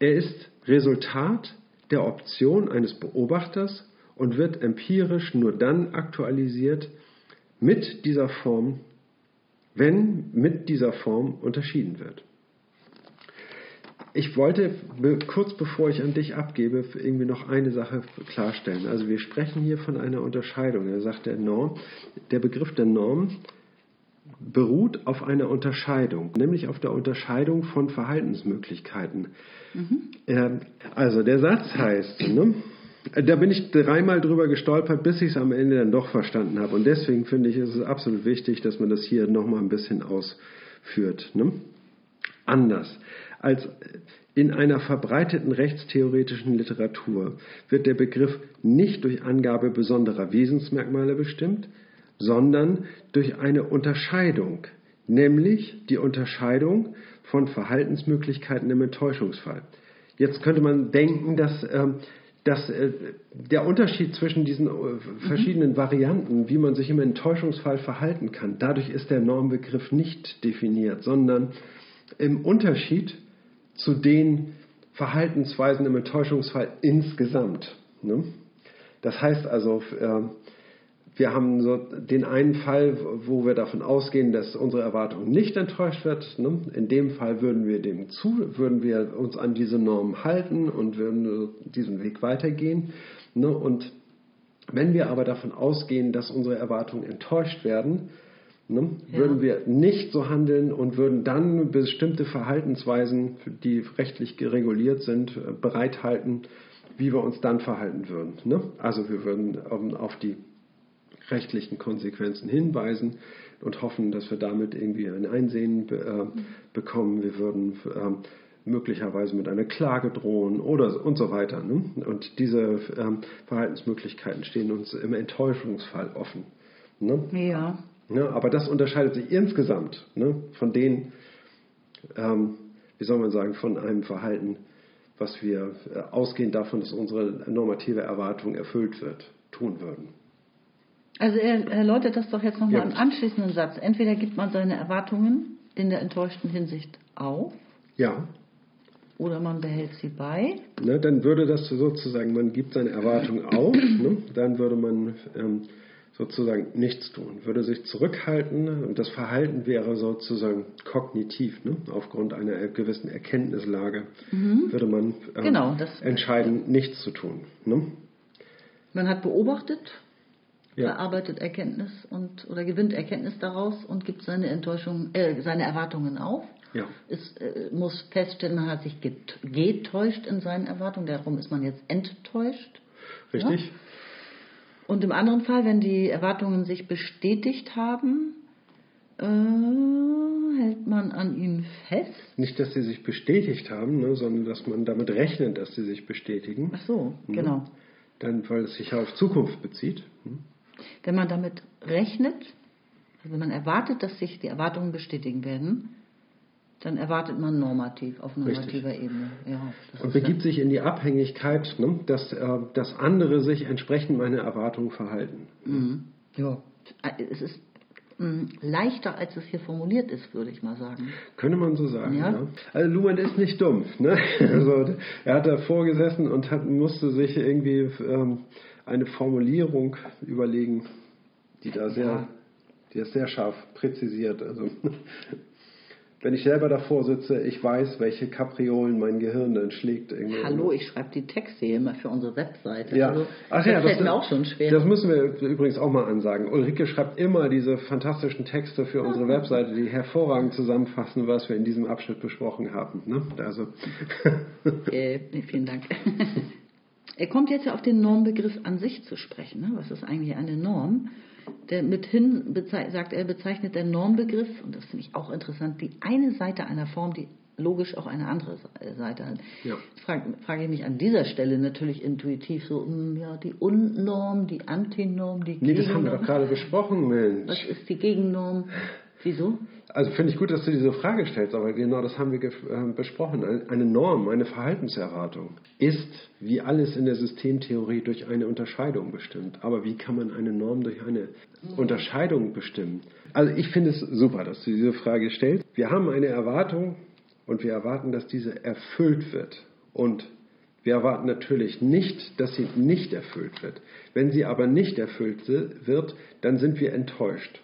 Speaker 1: Er ist Resultat der Option eines Beobachters und wird empirisch nur dann aktualisiert mit dieser Form, wenn mit dieser Form unterschieden wird. Ich wollte kurz bevor ich an dich abgebe, irgendwie noch eine Sache klarstellen. Also wir sprechen hier von einer Unterscheidung. Er sagt der Norm, der Begriff der Norm beruht auf einer Unterscheidung, nämlich auf der Unterscheidung von Verhaltensmöglichkeiten. Mhm. Also der Satz heißt, ne, da bin ich dreimal drüber gestolpert, bis ich es am Ende dann doch verstanden habe. Und deswegen finde ich, ist es absolut wichtig, dass man das hier nochmal ein bisschen ausführt. Ne? Anders als in einer verbreiteten rechtstheoretischen Literatur wird der Begriff nicht durch Angabe besonderer Wesensmerkmale bestimmt, sondern durch eine Unterscheidung, nämlich die Unterscheidung von Verhaltensmöglichkeiten im Enttäuschungsfall. Jetzt könnte man denken, dass, äh, dass äh, der Unterschied zwischen diesen äh, verschiedenen mhm. Varianten, wie man sich im Enttäuschungsfall verhalten kann, dadurch ist der Normbegriff nicht definiert, sondern im Unterschied zu den Verhaltensweisen im Enttäuschungsfall insgesamt. Ne? Das heißt also, äh, wir haben so den einen Fall, wo wir davon ausgehen, dass unsere Erwartung nicht enttäuscht wird. Ne? In dem Fall würden wir dem zu, würden wir uns an diese Norm halten und würden diesen Weg weitergehen. Ne? Und wenn wir aber davon ausgehen, dass unsere Erwartungen enttäuscht werden, ne? ja. würden wir nicht so handeln und würden dann bestimmte Verhaltensweisen, die rechtlich reguliert sind, bereithalten, wie wir uns dann verhalten würden. Ne? Also wir würden auf die rechtlichen Konsequenzen hinweisen und hoffen, dass wir damit irgendwie ein Einsehen äh, bekommen. Wir würden äh, möglicherweise mit einer Klage drohen oder und so weiter. Ne? Und diese äh, Verhaltensmöglichkeiten stehen uns im Enttäuschungsfall offen. Ne?
Speaker 2: Ja.
Speaker 1: Ne? Aber das unterscheidet sich insgesamt ne? von den, ähm, wie soll man sagen, von einem Verhalten, was wir äh, ausgehend davon, dass unsere normative Erwartung erfüllt wird, tun würden.
Speaker 2: Also er erläutert das doch jetzt nochmal ja. im anschließenden Satz. Entweder gibt man seine Erwartungen in der enttäuschten Hinsicht auf.
Speaker 1: Ja.
Speaker 2: Oder man behält sie bei.
Speaker 1: Ne, dann würde das sozusagen, man gibt seine Erwartungen <clears throat> auf, ne, dann würde man ähm, sozusagen nichts tun, würde sich zurückhalten und das Verhalten wäre sozusagen kognitiv, ne, aufgrund einer gewissen Erkenntnislage, mhm. würde man ähm, genau, entscheiden, nichts zu tun. Ne?
Speaker 2: Man hat beobachtet, ja. verarbeitet Erkenntnis und oder gewinnt Erkenntnis daraus und gibt seine Enttäuschung, äh, seine Erwartungen auf.
Speaker 1: Ja.
Speaker 2: Es äh, muss feststellen, man hat sich getäuscht in seinen Erwartungen, darum ist man jetzt enttäuscht.
Speaker 1: Richtig.
Speaker 2: Ja? Und im anderen Fall, wenn die Erwartungen sich bestätigt haben, äh, hält man an ihnen fest.
Speaker 1: Nicht, dass sie sich bestätigt haben, ne, sondern dass man damit rechnet, dass sie sich bestätigen.
Speaker 2: Ach so, mhm. genau.
Speaker 1: Dann, weil es sich ja auf Zukunft bezieht. Mhm.
Speaker 2: Wenn man damit rechnet, also wenn man erwartet, dass sich die Erwartungen bestätigen werden, Dann erwartet man normativ, auf normativer
Speaker 1: Richtig.
Speaker 2: Ebene. Ja,
Speaker 1: Und begibt sich in die Abhängigkeit, ne, dass, äh, dass andere sich entsprechend meiner Erwartungen verhalten.
Speaker 2: Mhm. Ja. Es ist mh, leichter, als es hier formuliert ist, würde ich mal sagen.
Speaker 1: Könnte man so sagen.
Speaker 2: Ja.
Speaker 1: Ja. Also Luhmann ist nicht dumm. Ne? <laughs> Also, er hat davor gesessen und hat, musste sich irgendwie ähm, eine Formulierung überlegen, die da sehr,
Speaker 2: Ja.
Speaker 1: die ist sehr scharf präzisiert. Also, wenn ich selber davor sitze, ich weiß, welche Kapriolen mein Gehirn dann schlägt. Irgendwie.
Speaker 2: Hallo, ich schreibe die Texte hier immer für unsere Webseite.
Speaker 1: Ja.
Speaker 2: Also,
Speaker 1: Ach
Speaker 2: das
Speaker 1: ja,
Speaker 2: fällt mir auch schon schwer.
Speaker 1: Das müssen wir übrigens auch mal ansagen. Ulrike schreibt immer diese fantastischen Texte für unsere Webseite, die hervorragend zusammenfassen, was wir in diesem Abschnitt besprochen haben. Ne? Also,
Speaker 2: Äh, vielen Dank. <laughs> Er kommt jetzt ja auf den Normbegriff an sich zu sprechen. Ne? Was ist eigentlich eine Norm? Der mithin sagt er, bezeichnet der Normbegriff, und das finde ich auch interessant, die eine Seite einer Form, die logisch auch eine andere Se- Seite hat.
Speaker 1: Ja.
Speaker 2: Jetzt frage frage ich mich an dieser Stelle natürlich intuitiv so, hm, ja, die Unnorm, die Antinorm, die
Speaker 1: nee, das haben wir doch
Speaker 2: Gegennorm.
Speaker 1: gerade besprochen, Mensch.
Speaker 2: Was ist die Gegennorm? Wieso?
Speaker 1: Also finde ich gut, dass du diese Frage stellst, aber genau das haben wir äh, besprochen. Ein- Eine Norm, eine Verhaltenserwartung ist, wie alles in der Systemtheorie, durch eine Unterscheidung bestimmt. Aber wie kann man eine Norm durch eine Unterscheidung bestimmen? Also ich finde es super, dass du diese Frage stellst. Wir haben eine Erwartung und wir erwarten, dass diese erfüllt wird. Und wir erwarten natürlich nicht, dass sie nicht erfüllt wird. Wenn sie aber nicht erfüllt wird, dann sind wir enttäuscht.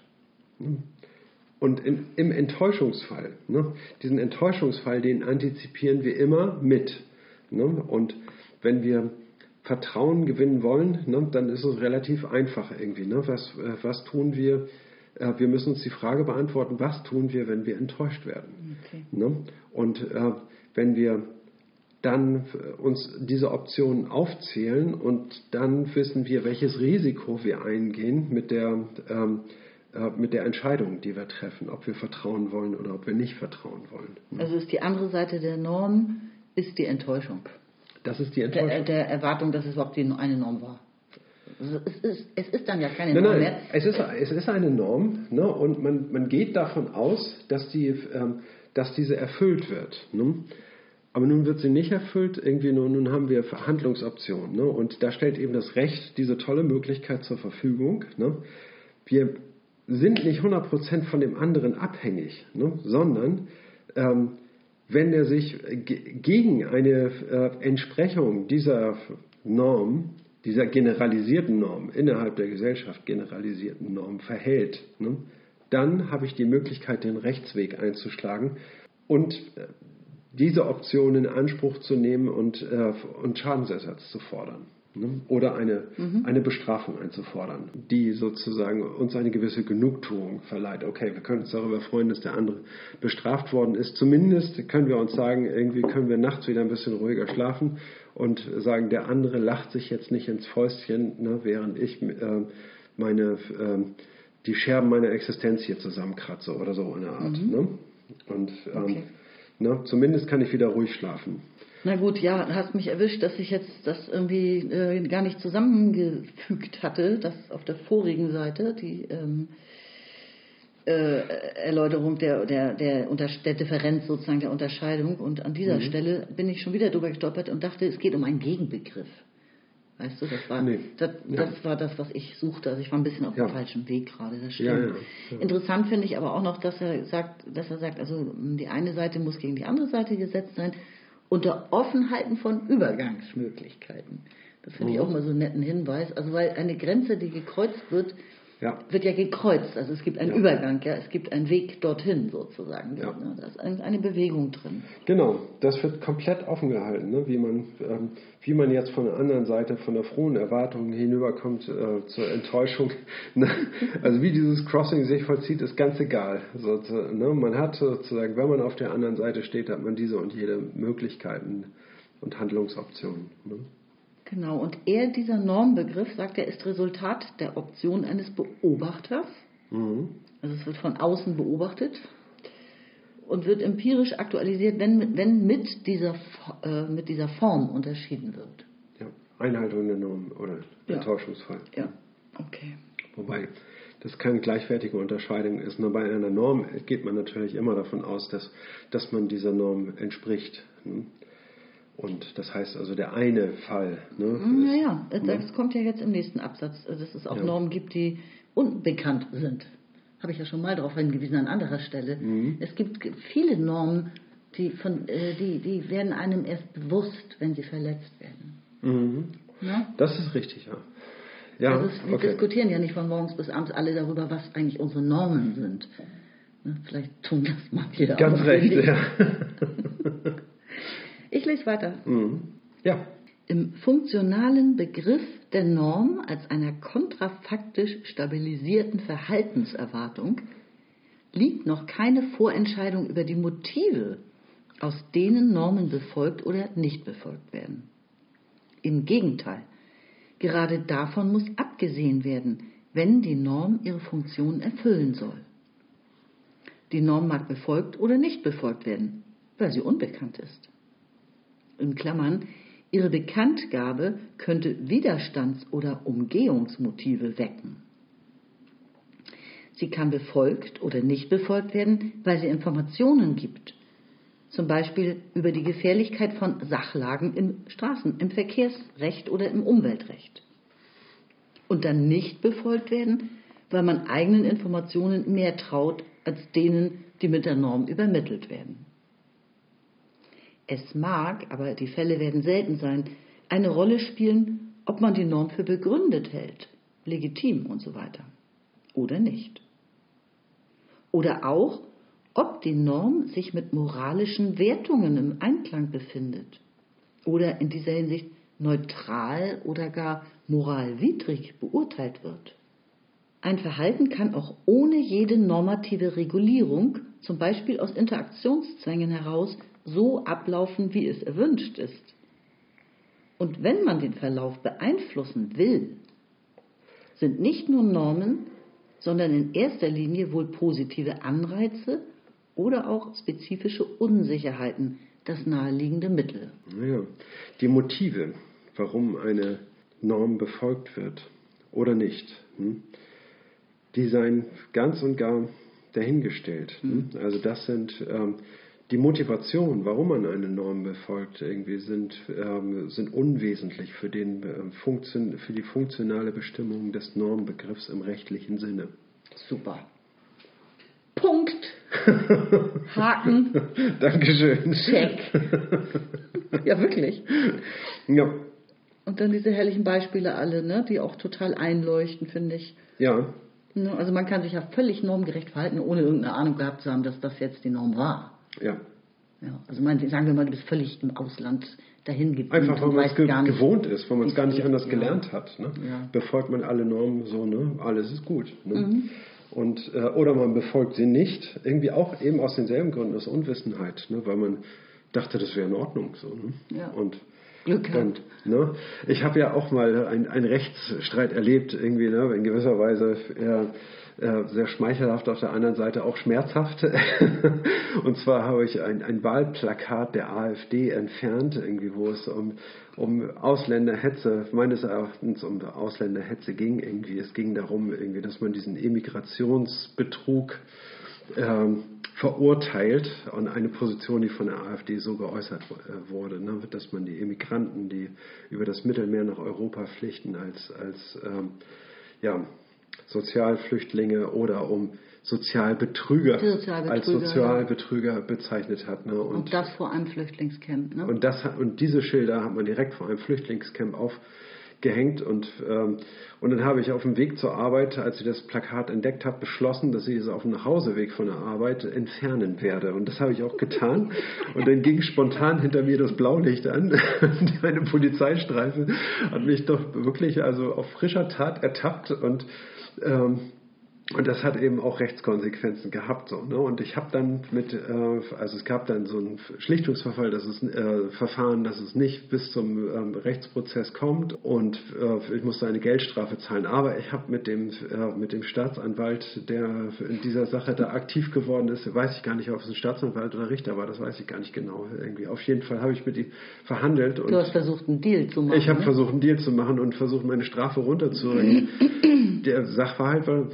Speaker 1: Und in, im Enttäuschungsfall, ne, diesen Enttäuschungsfall, den antizipieren wir immer mit. Ne? Und wenn wir Vertrauen gewinnen wollen, ne, dann ist es relativ einfach irgendwie. Ne? Was, äh, was tun wir? Äh, wir müssen uns die Frage beantworten, was tun wir, wenn wir enttäuscht werden?
Speaker 2: Okay.
Speaker 1: Ne? Und äh, wenn wir dann äh, uns diese Optionen aufzählen und dann wissen wir, welches Risiko wir eingehen mit der, ähm, äh, mit der Entscheidung, die wir treffen, ob wir vertrauen wollen oder ob wir nicht vertrauen wollen.
Speaker 2: Also ist die andere Seite der Norm, ist die Enttäuschung.
Speaker 1: Das ist die
Speaker 2: Der,
Speaker 1: Enttäuschung.
Speaker 2: der Erwartung, dass es überhaupt die, eine Norm war. Also es, ist, es ist dann ja keine
Speaker 1: Nein,
Speaker 2: Norm
Speaker 1: nein,
Speaker 2: mehr.
Speaker 1: es ist, es ist eine Norm ne, und man, man geht davon aus, dass, die, ähm, dass diese erfüllt wird. Ne? Aber nun wird sie nicht erfüllt, irgendwie nun, nun haben wir Verhandlungsoptionen. Ne? Und da stellt eben das Recht diese tolle Möglichkeit zur Verfügung. Ne? Wir sind nicht 100% von dem anderen abhängig, ne? sondern ähm, wenn er sich ge- gegen eine äh, Entsprechung dieser Norm, dieser generalisierten Norm, innerhalb der Gesellschaft generalisierten Norm verhält, ne, dann habe ich die Möglichkeit, den Rechtsweg einzuschlagen und äh, diese Option in Anspruch zu nehmen und, äh, und Schadensersatz zu fordern. Ne? Oder eine, eine Bestrafung einzufordern, die sozusagen uns eine gewisse Genugtuung verleiht. Okay, wir können uns darüber freuen, dass der andere bestraft worden ist. Zumindest können wir uns sagen, irgendwie können wir nachts wieder ein bisschen ruhiger schlafen und sagen, der andere lacht sich jetzt nicht ins Fäustchen, ne, während ich äh, meine, äh, die Scherben meiner Existenz hier zusammenkratze oder so in der Art. Ne? Und ähm,
Speaker 2: Okay.
Speaker 1: ne, zumindest kann ich wieder ruhig schlafen.
Speaker 2: Na gut, ja, hast mich erwischt, dass ich jetzt das irgendwie äh, gar nicht zusammengefügt hatte, das auf der vorigen Seite, die ähm, äh, Erläuterung der, der, der, der Differenz sozusagen der Unterscheidung. Und an dieser Stelle bin ich schon wieder drüber gestolpert und dachte, es geht um einen Gegenbegriff. Weißt du, das war,
Speaker 1: Nee.
Speaker 2: das,
Speaker 1: Ja.
Speaker 2: das war das, was ich suchte. Also ich war ein bisschen auf
Speaker 1: Ja.
Speaker 2: dem falschen Weg gerade, das stimmt.
Speaker 1: Ja.
Speaker 2: Interessant finde ich aber auch noch, dass er sagt, dass er sagt, also die eine Seite muss gegen die andere Seite gesetzt sein, unter Offenheiten von Übergangsmöglichkeiten. Das finde ich
Speaker 1: Mhm.
Speaker 2: auch mal so einen netten Hinweis. Also weil eine Grenze, die gekreuzt wird,
Speaker 1: Ja.
Speaker 2: wird ja gekreuzt. Also es gibt einen
Speaker 1: Ja.
Speaker 2: Übergang, ja, es gibt einen Weg dorthin sozusagen.
Speaker 1: Ja.
Speaker 2: Ne? Da ist ein- eine Bewegung drin.
Speaker 1: Genau, das wird komplett offen gehalten, ne? wie, man, ähm, wie man jetzt von der anderen Seite, von der frohen Erwartung hinüberkommt äh, zur Enttäuschung. <laughs> Ne? Also wie dieses Crossing sich vollzieht, ist ganz egal. So, ne? Man hat sozusagen, wenn man auf der anderen Seite steht, hat man diese und jede Möglichkeiten und Handlungsoptionen. Ne?
Speaker 2: Genau, und er, dieser Normbegriff, sagt er, ist Resultat der Option eines Beobachters.
Speaker 1: Mhm.
Speaker 2: Also es wird von außen beobachtet und wird empirisch aktualisiert, wenn, mit- wenn mit, dieser, äh, mit dieser Form unterschieden wird.
Speaker 1: Ja. Einhaltung der Norm oder
Speaker 2: Ja.
Speaker 1: Enttäuschungsfall.
Speaker 2: Ja, okay.
Speaker 1: Wobei das keine gleichwertige Unterscheidung ist. Nur bei einer Norm geht man natürlich immer davon aus, dass, dass man dieser Norm entspricht. Ne? Und das heißt also der eine Fall.
Speaker 2: Ne, naja, das ne? kommt ja jetzt im nächsten Absatz, dass es auch ja. Normen gibt, die unbekannt sind. Habe ich ja schon mal darauf hingewiesen an anderer Stelle. Mhm. Es gibt viele Normen, die, von, äh, die, die werden einem erst bewusst, wenn sie verletzt werden.
Speaker 1: Mhm. Das ist richtig, ja.
Speaker 2: ja also wir okay. diskutieren ja nicht von morgens bis abends alle darüber, was eigentlich unsere Normen sind. Ne, vielleicht tun das manche
Speaker 1: Ganz recht, ja. <laughs>
Speaker 2: ich lese weiter.
Speaker 1: Mhm. Ja.
Speaker 2: Im funktionalen Begriff der Norm als einer kontrafaktisch stabilisierten Verhaltenserwartung liegt noch keine Vorentscheidung über die Motive, aus denen Normen befolgt oder nicht befolgt werden. Im Gegenteil, gerade davon muss abgesehen werden, wenn die Norm ihre Funktion erfüllen soll. Die Norm mag befolgt oder nicht befolgt werden, weil sie unbekannt ist. In Klammern, ihre Bekanntgabe könnte Widerstands- oder Umgehungsmotive wecken. Sie kann befolgt oder nicht befolgt werden, weil sie Informationen gibt zum Beispiel über die Gefährlichkeit von Sachlagen im Straßen, im Verkehrsrecht oder im Umweltrecht. Und dann nicht befolgt werden, weil man eigenen Informationen mehr traut als denen, die mit der Norm übermittelt werden. Es mag, aber die Fälle werden selten sein, eine Rolle spielen, ob man die Norm für begründet hält, legitim und so weiter. Oder nicht. Oder auch, ob die Norm sich mit moralischen Wertungen im Einklang befindet oder in dieser Hinsicht neutral oder gar moralwidrig beurteilt wird. Ein Verhalten kann auch ohne jede normative Regulierung, zum Beispiel aus Interaktionszwängen heraus, so ablaufen, wie es erwünscht ist. Und wenn man den Verlauf beeinflussen will, sind nicht nur Normen, sondern in erster Linie wohl positive Anreize oder auch spezifische Unsicherheiten das naheliegende Mittel.
Speaker 1: Ja, die Motive, warum eine Norm befolgt wird oder nicht, hm, die seien ganz und gar dahingestellt. Hm. Also das sind ähm, die Motivationen, warum man eine Norm befolgt, irgendwie sind, ähm, sind unwesentlich für, den, äh, Funktion, für die funktionale Bestimmung des Normbegriffs im rechtlichen Sinne.
Speaker 2: Super. Punkt. <laughs> Haken.
Speaker 1: Dankeschön.
Speaker 2: Check. ja, wirklich.
Speaker 1: Ja.
Speaker 2: Und dann diese herrlichen Beispiele alle, ne, die auch total einleuchten, finde ich.
Speaker 1: Ja.
Speaker 2: Ne, also man kann sich ja völlig normgerecht verhalten, ohne irgendeine Ahnung gehabt zu haben, dass das jetzt die Norm war.
Speaker 1: Ja.
Speaker 2: Ja, also man, sagen wir mal, du bist völlig im Ausland dahin geblieben.
Speaker 1: Einfach, weil man es ge gewohnt ist, weil man es gar nicht anders ja. gelernt hat. Ne? Ja. Befolgt man alle Normen so, ne? alles ist gut. Ne? Mhm. Und, äh, oder man befolgt sie nicht, irgendwie auch eben aus denselben Gründen, aus Unwissenheit, ne, weil man dachte, das wäre in Ordnung. So, ne?
Speaker 2: ja.
Speaker 1: Und
Speaker 2: Glück gehabt.
Speaker 1: ne, ich habe ja auch mal einen Rechtsstreit erlebt, irgendwie, ne, in gewisser Weise äh, sehr schmeichelhaft, auf der anderen Seite auch schmerzhaft. <laughs> und zwar habe ich ein, ein Wahlplakat der AfD entfernt, irgendwie, wo es um, um Ausländerhetze, meines Erachtens um Ausländerhetze ging. Irgendwie. Es ging darum, irgendwie, dass man diesen Emigrationsbetrug ähm, verurteilt und eine Position, die von der AfD so geäußert äh, wurde, ne, dass man die Emigranten, die über das Mittelmeer nach Europa pflichten, als, als ähm, ja, Sozialflüchtlinge oder um Sozialbetrüger, Sozialbetrüger als Sozialbetrüger ja. bezeichnet hat. Ne?
Speaker 2: Und, und, das vor einem Flüchtlingscamp. Ne?
Speaker 1: Und, das, und diese Schilder hat man direkt vor einem Flüchtlingscamp aufgehängt. Und, ähm, und dann habe ich auf dem Weg zur Arbeit, als ich das Plakat entdeckt habe, beschlossen, dass ich es auf dem Nachhauseweg von der Arbeit entfernen werde. Und das habe ich auch getan. Und dann ging spontan hinter mir das Blaulicht an. <laughs> Eine Polizeistreife hat mich doch wirklich also auf frischer Tat ertappt und ähm, Und das hat eben auch Rechtskonsequenzen gehabt. So, ne? Und ich habe dann mit, äh, also es gab dann so ein Schlichtungsverfahren, dass es, äh, Verfahren, dass es nicht bis zum ähm, Rechtsprozess kommt und äh, ich musste eine Geldstrafe zahlen. Aber ich habe mit dem, äh, mit dem Staatsanwalt, der in dieser Sache da aktiv geworden ist, weiß ich gar nicht, ob es ein Staatsanwalt oder Richter war, das weiß ich gar nicht genau. Irgendwie. Auf jeden Fall habe ich mit ihm verhandelt.
Speaker 2: du hast versucht, einen Deal zu machen.
Speaker 1: Ich habe
Speaker 2: ne?
Speaker 1: versucht, einen Deal zu machen und versucht, meine Strafe runterzubringen. <clears throat> der Sachverhalt war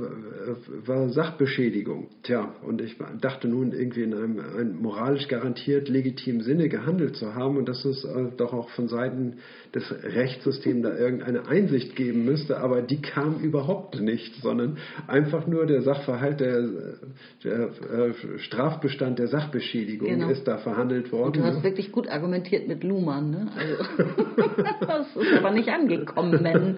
Speaker 1: war Sachbeschädigung. Tja, und ich dachte nun irgendwie in einem, einem moralisch garantiert legitimen Sinne gehandelt zu haben und dass es äh, doch auch von Seiten des Rechtssystems da irgendeine Einsicht geben müsste, aber die kam überhaupt nicht, sondern einfach nur der Sachverhalt, der, der äh, Strafbestand der Sachbeschädigung genau. ist da verhandelt worden. Und
Speaker 2: du hast ne? wirklich gut argumentiert mit Luhmann, ne? Also, <laughs> das ist aber nicht angekommen.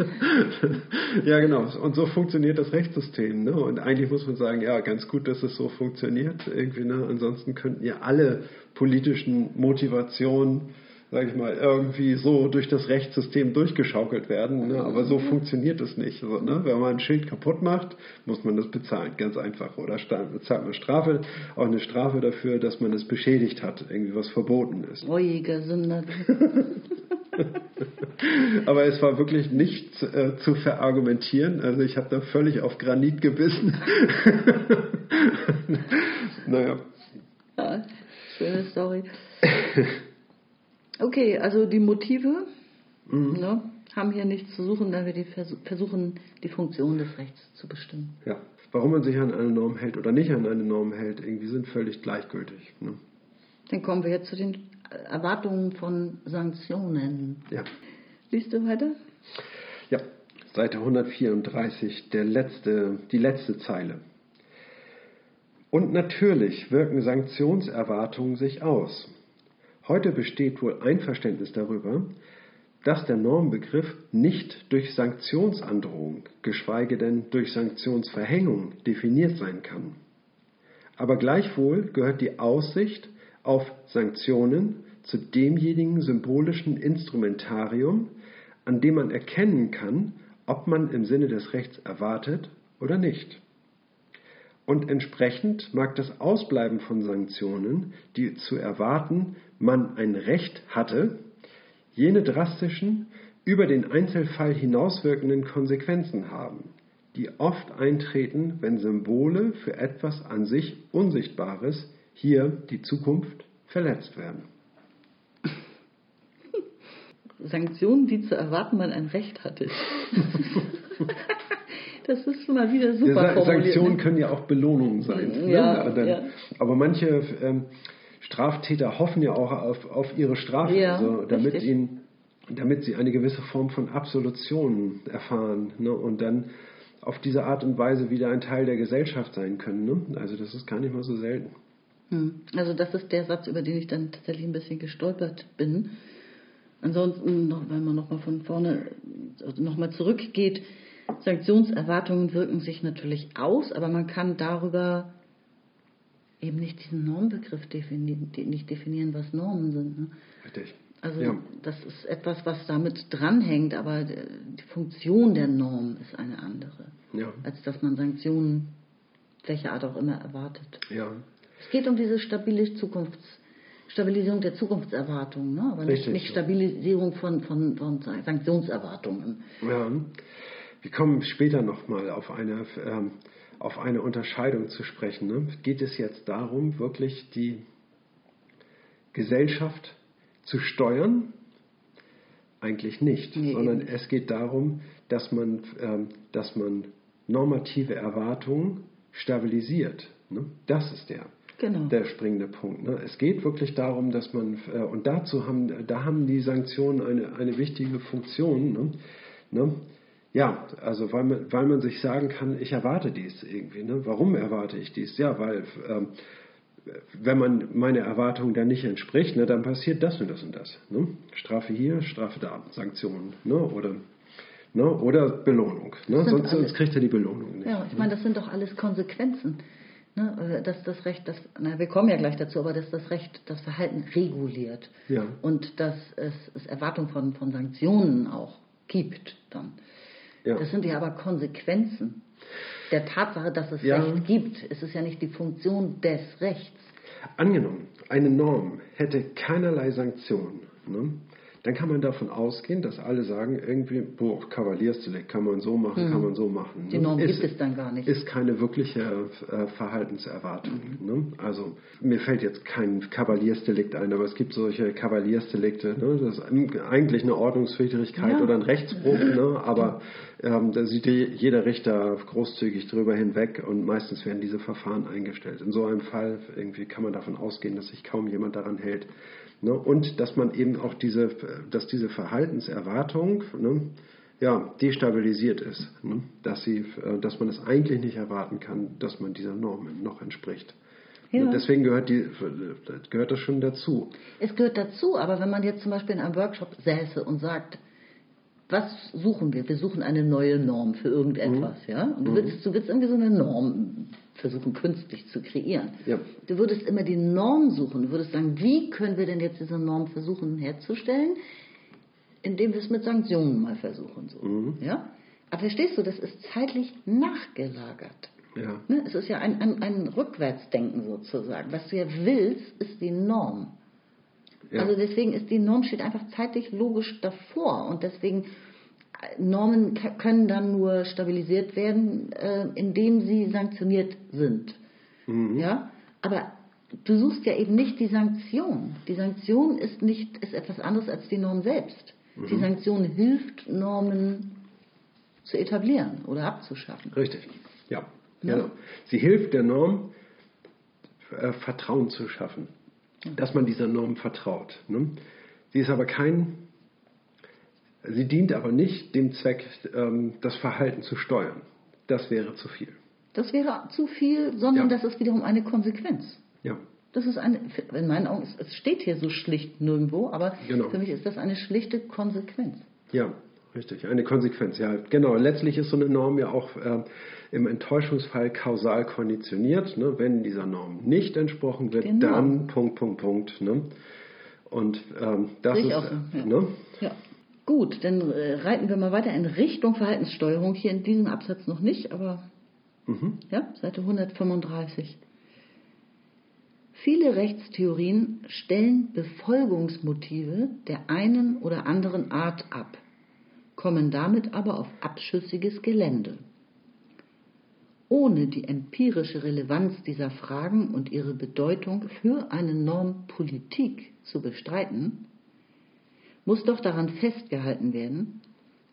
Speaker 1: ja, genau. Und so funktioniert das Rechtssystem. Ne? Und eigentlich muss man sagen, ja, ganz gut, dass es so funktioniert. Irgendwie, ne? Ansonsten könnten ja alle politischen Motivationen sage ich mal, irgendwie so durch das Rechtssystem durchgeschaukelt werden. Ne? Aber so funktioniert es nicht. So, ne? Wenn man ein Schild kaputt macht, muss man das bezahlen, ganz einfach. Oder bezahlt man Strafe, auch eine Strafe dafür, dass man es beschädigt hat, irgendwie was verboten ist.
Speaker 2: Ruhiger Sünder. <laughs> <laughs>
Speaker 1: Aber es war wirklich nicht äh, zu verargumentieren. Also ich habe da völlig auf Granit gebissen. <laughs> naja.
Speaker 2: Ja, schöne Story. Okay, also die Motive mhm. ne, haben hier nichts zu suchen, da wir die versuchen, die Funktion des Rechts zu bestimmen.
Speaker 1: Ja, warum man sich an eine Norm hält oder nicht an eine Norm hält, irgendwie sind völlig gleichgültig. Ne?
Speaker 2: Dann kommen wir jetzt zu den Erwartungen von Sanktionen.
Speaker 1: Ja.
Speaker 2: Liest du weiter?
Speaker 1: Ja, Seite 134, der letzte, die letzte Zeile. Und natürlich wirken Sanktionserwartungen sich aus. Heute besteht wohl Einverständnis darüber, dass der Normbegriff nicht durch Sanktionsandrohung, geschweige denn durch Sanktionsverhängung definiert sein kann. Aber gleichwohl gehört die Aussicht auf Sanktionen zu demjenigen symbolischen Instrumentarium, an dem man erkennen kann, ob man im Sinne des Rechts erwartet oder nicht. Und entsprechend mag das Ausbleiben von Sanktionen, die zu erwarten man ein Recht hatte, jene drastischen, über den Einzelfall hinauswirkenden Konsequenzen haben, die oft eintreten, wenn Symbole für etwas an sich Unsichtbares, hier die Zukunft, verletzt werden. <laughs>
Speaker 2: Sanktionen, die zu erwarten man ein Recht hatte. <laughs> Das ist mal wieder super
Speaker 1: ja, Sanktionen ne? können ja auch Belohnungen sein.
Speaker 2: Ja,
Speaker 1: ne? Dann,
Speaker 2: ja.
Speaker 1: Aber manche ähm, Straftäter hoffen ja auch auf, auf ihre Strafe,
Speaker 2: ja,
Speaker 1: also, damit, ihnen, damit sie eine gewisse Form von Absolution erfahren ne? und dann auf diese Art und Weise wieder ein Teil der Gesellschaft sein können. Ne? Also das ist gar nicht mal so selten.
Speaker 2: Hm. Also das ist der Satz, über den ich dann tatsächlich ein bisschen gestolpert bin. Ansonsten, noch, wenn man nochmal von vorne also nochmal zurückgeht, Sanktionserwartungen wirken sich natürlich aus, aber man kann darüber eben nicht diesen Normbegriff definieren, nicht definieren, was Normen sind. Ne?
Speaker 1: Richtig.
Speaker 2: Also ja. das ist etwas, was damit dranhängt, aber die Funktion der Norm ist eine andere,
Speaker 1: ja.
Speaker 2: als dass man Sanktionen welcher Art auch immer erwartet.
Speaker 1: Ja.
Speaker 2: Es geht um diese stabile Zukunfts Stabilisierung der Zukunftserwartungen, ne? aber nicht, nicht Stabilisierung von, von, von Sanktionserwartungen.
Speaker 1: Ja. Wir kommen später nochmal auf eine, ähm, auf eine Unterscheidung zu sprechen. Ne? Geht es jetzt darum, wirklich die Gesellschaft zu steuern? Eigentlich nicht, nee, sondern es geht darum, dass man, ähm, dass man normative Erwartungen stabilisiert. Ne? Das ist der,
Speaker 2: genau.
Speaker 1: der springende Punkt. Ne? Es geht wirklich darum, dass man, äh, und dazu haben, da haben die Sanktionen eine, eine wichtige Funktion. Ne? Ne? Ja, also weil man, weil man sich sagen kann, ich erwarte dies irgendwie. Ne? Warum erwarte ich dies? Ja, weil ähm, wenn man meine Erwartungen dann nicht entspricht, ne, dann passiert das und das und das. Ne? Strafe hier, Strafe da, Sanktionen ne? oder, ne? oder Belohnung. Ne? Sonst, sonst, kriegt er die Belohnung nicht.
Speaker 2: Ja, ich meine, das sind doch alles Konsequenzen. Ne? Dass das Recht, das, na, wir kommen ja gleich dazu, aber dass das Recht das Verhalten reguliert
Speaker 1: ja.
Speaker 2: und dass es, es Erwartung von, von Sanktionen auch gibt dann. Ja. Das sind ja aber Konsequenzen. der Tatsache, dass es
Speaker 1: Ja.
Speaker 2: Recht gibt. Es ist ja nicht die Funktion des Rechts.
Speaker 1: Angenommen, eine Norm hätte keinerlei Sanktion, ne? Dann kann man davon ausgehen, dass alle sagen, irgendwie, boah, Kavaliersdelikt kann man so machen, kann man so machen.
Speaker 2: Hm. Die
Speaker 1: ne?
Speaker 2: Norm
Speaker 1: Ist-
Speaker 2: gibt es dann gar nicht.
Speaker 1: Ist keine wirkliche äh, Verhaltenserwartung.
Speaker 2: Mhm.
Speaker 1: Ne? Also mir fällt jetzt kein Kavaliersdelikt ein, aber es gibt solche Kavaliersdelikte. Ne? Das ist eigentlich eine Ordnungswidrigkeit
Speaker 2: Ja.
Speaker 1: oder ein Rechtsbruch, ne? aber ähm, da sieht jeder Richter großzügig drüber hinweg und meistens werden diese Verfahren eingestellt. In so einem Fall irgendwie kann man davon ausgehen, dass sich kaum jemand daran hält. Ne? Und dass man eben auch diese, dass diese Verhaltenserwartung ne, ja, destabilisiert ist, ne? dass, sie, äh, dass man es eigentlich nicht erwarten kann, dass man dieser Norm noch entspricht.
Speaker 2: Ja.
Speaker 1: Und deswegen gehört, die, gehört das schon dazu.
Speaker 2: Es gehört dazu, aber wenn man jetzt zum Beispiel in einem Workshop säße und sagt, was suchen wir? Wir suchen eine neue Norm für irgendetwas,
Speaker 1: Mhm.
Speaker 2: ja? Und du willst, du willst irgendwie so eine Norm versuchen, künstlich zu kreieren.
Speaker 1: Ja.
Speaker 2: Du würdest immer die Norm suchen. Du würdest sagen, wie können wir denn jetzt diese Norm versuchen herzustellen? Indem wir es mit Sanktionen mal versuchen, so.
Speaker 1: Mhm.
Speaker 2: Ja? Aber verstehst du, das ist zeitlich nachgelagert.
Speaker 1: Ja.
Speaker 2: Ne? Es ist ja ein, ein, ein Rückwärtsdenken sozusagen. Was du ja willst, ist die Norm.
Speaker 1: Ja.
Speaker 2: Also deswegen ist die Norm steht einfach zeitlich logisch davor und deswegen äh, Normen können dann nur stabilisiert werden, äh, indem sie sanktioniert sind. Ja, aber du suchst ja eben nicht die Sanktion. Die Sanktion ist nicht ist etwas anderes als die Norm selbst. Die Sanktion hilft Normen zu etablieren oder abzuschaffen.
Speaker 1: Richtig. Ja.
Speaker 2: Ja.
Speaker 1: Genau. Sie hilft der Norm, äh, Vertrauen zu schaffen, dass man dieser Norm vertraut. Ne? Sie ist aber kein, sie dient aber nicht dem Zweck, ähm, das Verhalten zu steuern. Das wäre zu viel.
Speaker 2: Das wäre zu viel, sondern
Speaker 1: Ja.
Speaker 2: das ist wiederum eine Konsequenz.
Speaker 1: Ja.
Speaker 2: Das ist eine, in meinen Augen, es- steht hier so schlicht nirgendwo, aber
Speaker 1: Genau.
Speaker 2: für mich ist das eine schlichte Konsequenz.
Speaker 1: Ja, richtig. Eine Konsequenz. Ja, genau. Letztlich ist so eine Norm ja auch äh, im Enttäuschungsfall kausal konditioniert. Ne? Wenn dieser Norm nicht entsprochen wird,
Speaker 2: Genau.
Speaker 1: dann Punkt, Punkt, Punkt. Ne? Und ähm, das
Speaker 2: ich
Speaker 1: ist,
Speaker 2: auch so, ja.
Speaker 1: ne?
Speaker 2: Ja. Gut, dann äh, reiten wir mal weiter in Richtung Verhaltenssteuerung. Hier in diesem Absatz noch nicht, aber
Speaker 1: Mhm.
Speaker 2: ja, Seite 135. Viele Rechtstheorien stellen Befolgungsmotive der einen oder anderen Art ab, kommen damit aber auf abschüssiges Gelände. Ohne die empirische Relevanz dieser Fragen und ihre Bedeutung für eine Normpolitik zu bestreiten, muss doch daran festgehalten werden,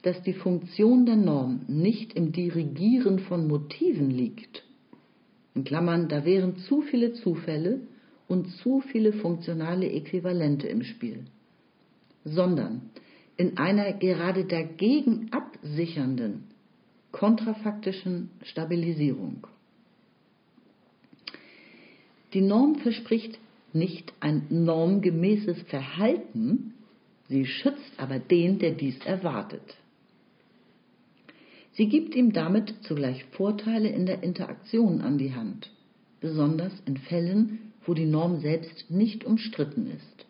Speaker 2: dass die Funktion der Norm nicht im Dirigieren von Motiven liegt. In Klammern, da wären zu viele Zufälle und zu viele funktionale Äquivalente im Spiel, sondern in einer gerade dagegen absichernden, kontrafaktischen Stabilisierung. Die Norm verspricht nicht ein normgemäßes Verhalten, sie schützt aber den, der dies erwartet. Sie gibt ihm damit zugleich Vorteile in der Interaktion an die Hand, besonders in Fällen, wo die Norm selbst nicht umstritten ist.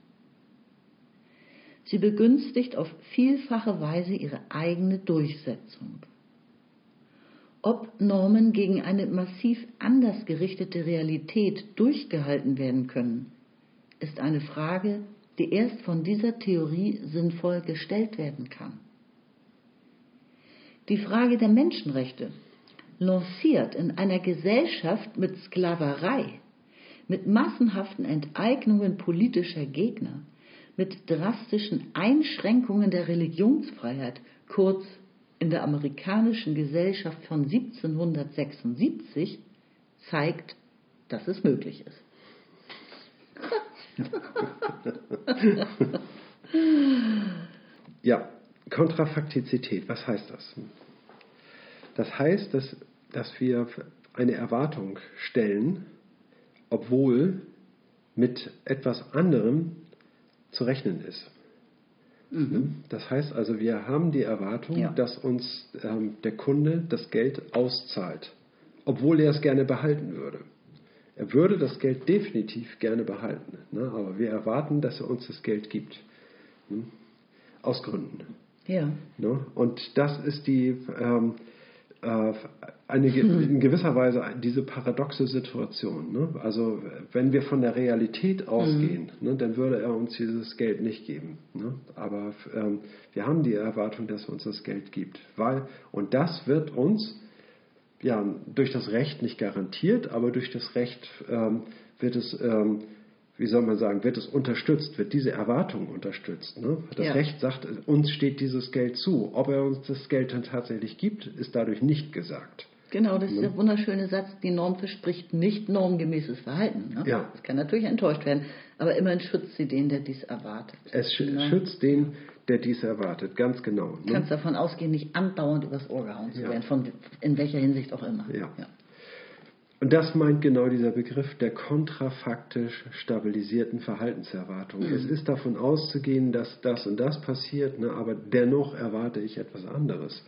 Speaker 2: Sie begünstigt auf vielfache Weise ihre eigene Durchsetzung. Ob Normen gegen eine massiv anders gerichtete Realität durchgehalten werden können, ist eine Frage, die erst von dieser Theorie sinnvoll gestellt werden kann. Die Frage der Menschenrechte, lanciert in einer Gesellschaft mit Sklaverei, mit massenhaften Enteignungen politischer Gegner, mit drastischen Einschränkungen der Religionsfreiheit, kurz in der amerikanischen Gesellschaft von 1776, zeigt, dass es möglich ist.
Speaker 1: Ja, Kontrafaktizität, was heißt das? Das heißt, dass, dass wir eine Erwartung stellen, obwohl mit etwas anderem zu rechnen ist. Das heißt also, wir haben die Erwartung,
Speaker 2: Ja.
Speaker 1: dass uns ähm, der Kunde das Geld auszahlt, obwohl er es gerne behalten würde. Er würde das Geld definitiv gerne behalten, ne? aber wir erwarten, dass er uns das Geld gibt. Hm? Aus Gründen.
Speaker 2: Ja.
Speaker 1: Ne? Und das ist die, ähm, äh, eine, in gewisser Weise diese paradoxe Situation. Ne? Also wenn wir von der Realität ausgehen, mhm. ne, dann würde er uns dieses Geld nicht geben. Ne? Aber ähm, wir haben die Erwartung, dass er uns das Geld gibt. Weil, und das wird uns ja, durch das Recht nicht garantiert, aber durch das Recht ähm, wird es ähm, wie soll man sagen, wird es unterstützt, wird diese Erwartung unterstützt. Ne? Das ja. Recht sagt, uns steht dieses Geld zu. Ob er uns das Geld dann tatsächlich gibt, ist dadurch nicht gesagt.
Speaker 2: Genau, das ist der wunderschöne Satz, die Norm verspricht nicht normgemäßes Verhalten. Ne? Ja. Das kann natürlich enttäuscht werden, aber immerhin schützt sie den, der dies erwartet.
Speaker 1: Es sch ne? schützt den, der dies erwartet, ganz genau.
Speaker 2: Ne? Du kannst davon ausgehen, nicht andauernd übers Ohr gehauen zu ja. werden, von, in welcher Hinsicht auch immer.
Speaker 1: Ja. ja. Und das meint genau dieser Begriff der kontrafaktisch stabilisierten Verhaltenserwartung. Mhm. Es ist davon auszugehen, dass das und das passiert, ne, aber dennoch erwarte ich etwas anderes.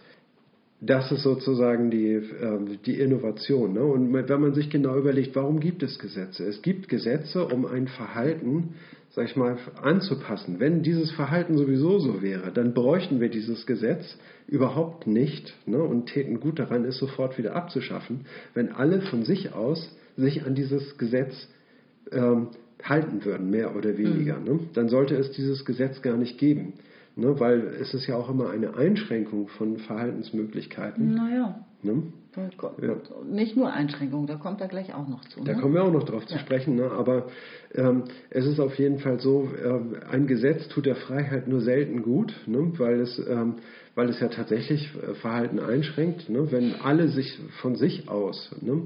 Speaker 1: Das ist sozusagen die, äh, die Innovation. Ne? Und wenn man sich genau überlegt, warum gibt es Gesetze? Es gibt Gesetze, um ein Verhalten sag ich mal, anzupassen. Wenn dieses Verhalten sowieso so wäre, dann bräuchten wir dieses Gesetz überhaupt nicht ne, und täten gut daran, es sofort wieder abzuschaffen, wenn alle von sich aus sich an dieses Gesetz ähm, halten würden, mehr oder weniger. Mhm. Ne? Dann sollte es dieses Gesetz gar nicht geben. Ne, weil es ist ja auch immer eine Einschränkung von Verhaltensmöglichkeiten.
Speaker 2: Naja. Ne? Ja. Nicht nur Einschränkungen, da kommt er gleich auch noch zu.
Speaker 1: Da ne? kommen wir auch noch drauf ja. zu sprechen, ne? aber ähm, es ist auf jeden Fall so, äh, ein Gesetz tut der Freiheit nur selten gut, ne? weil, es, ähm, weil es ja tatsächlich äh, Verhalten einschränkt. Ne? Wenn alle sich von sich aus ne?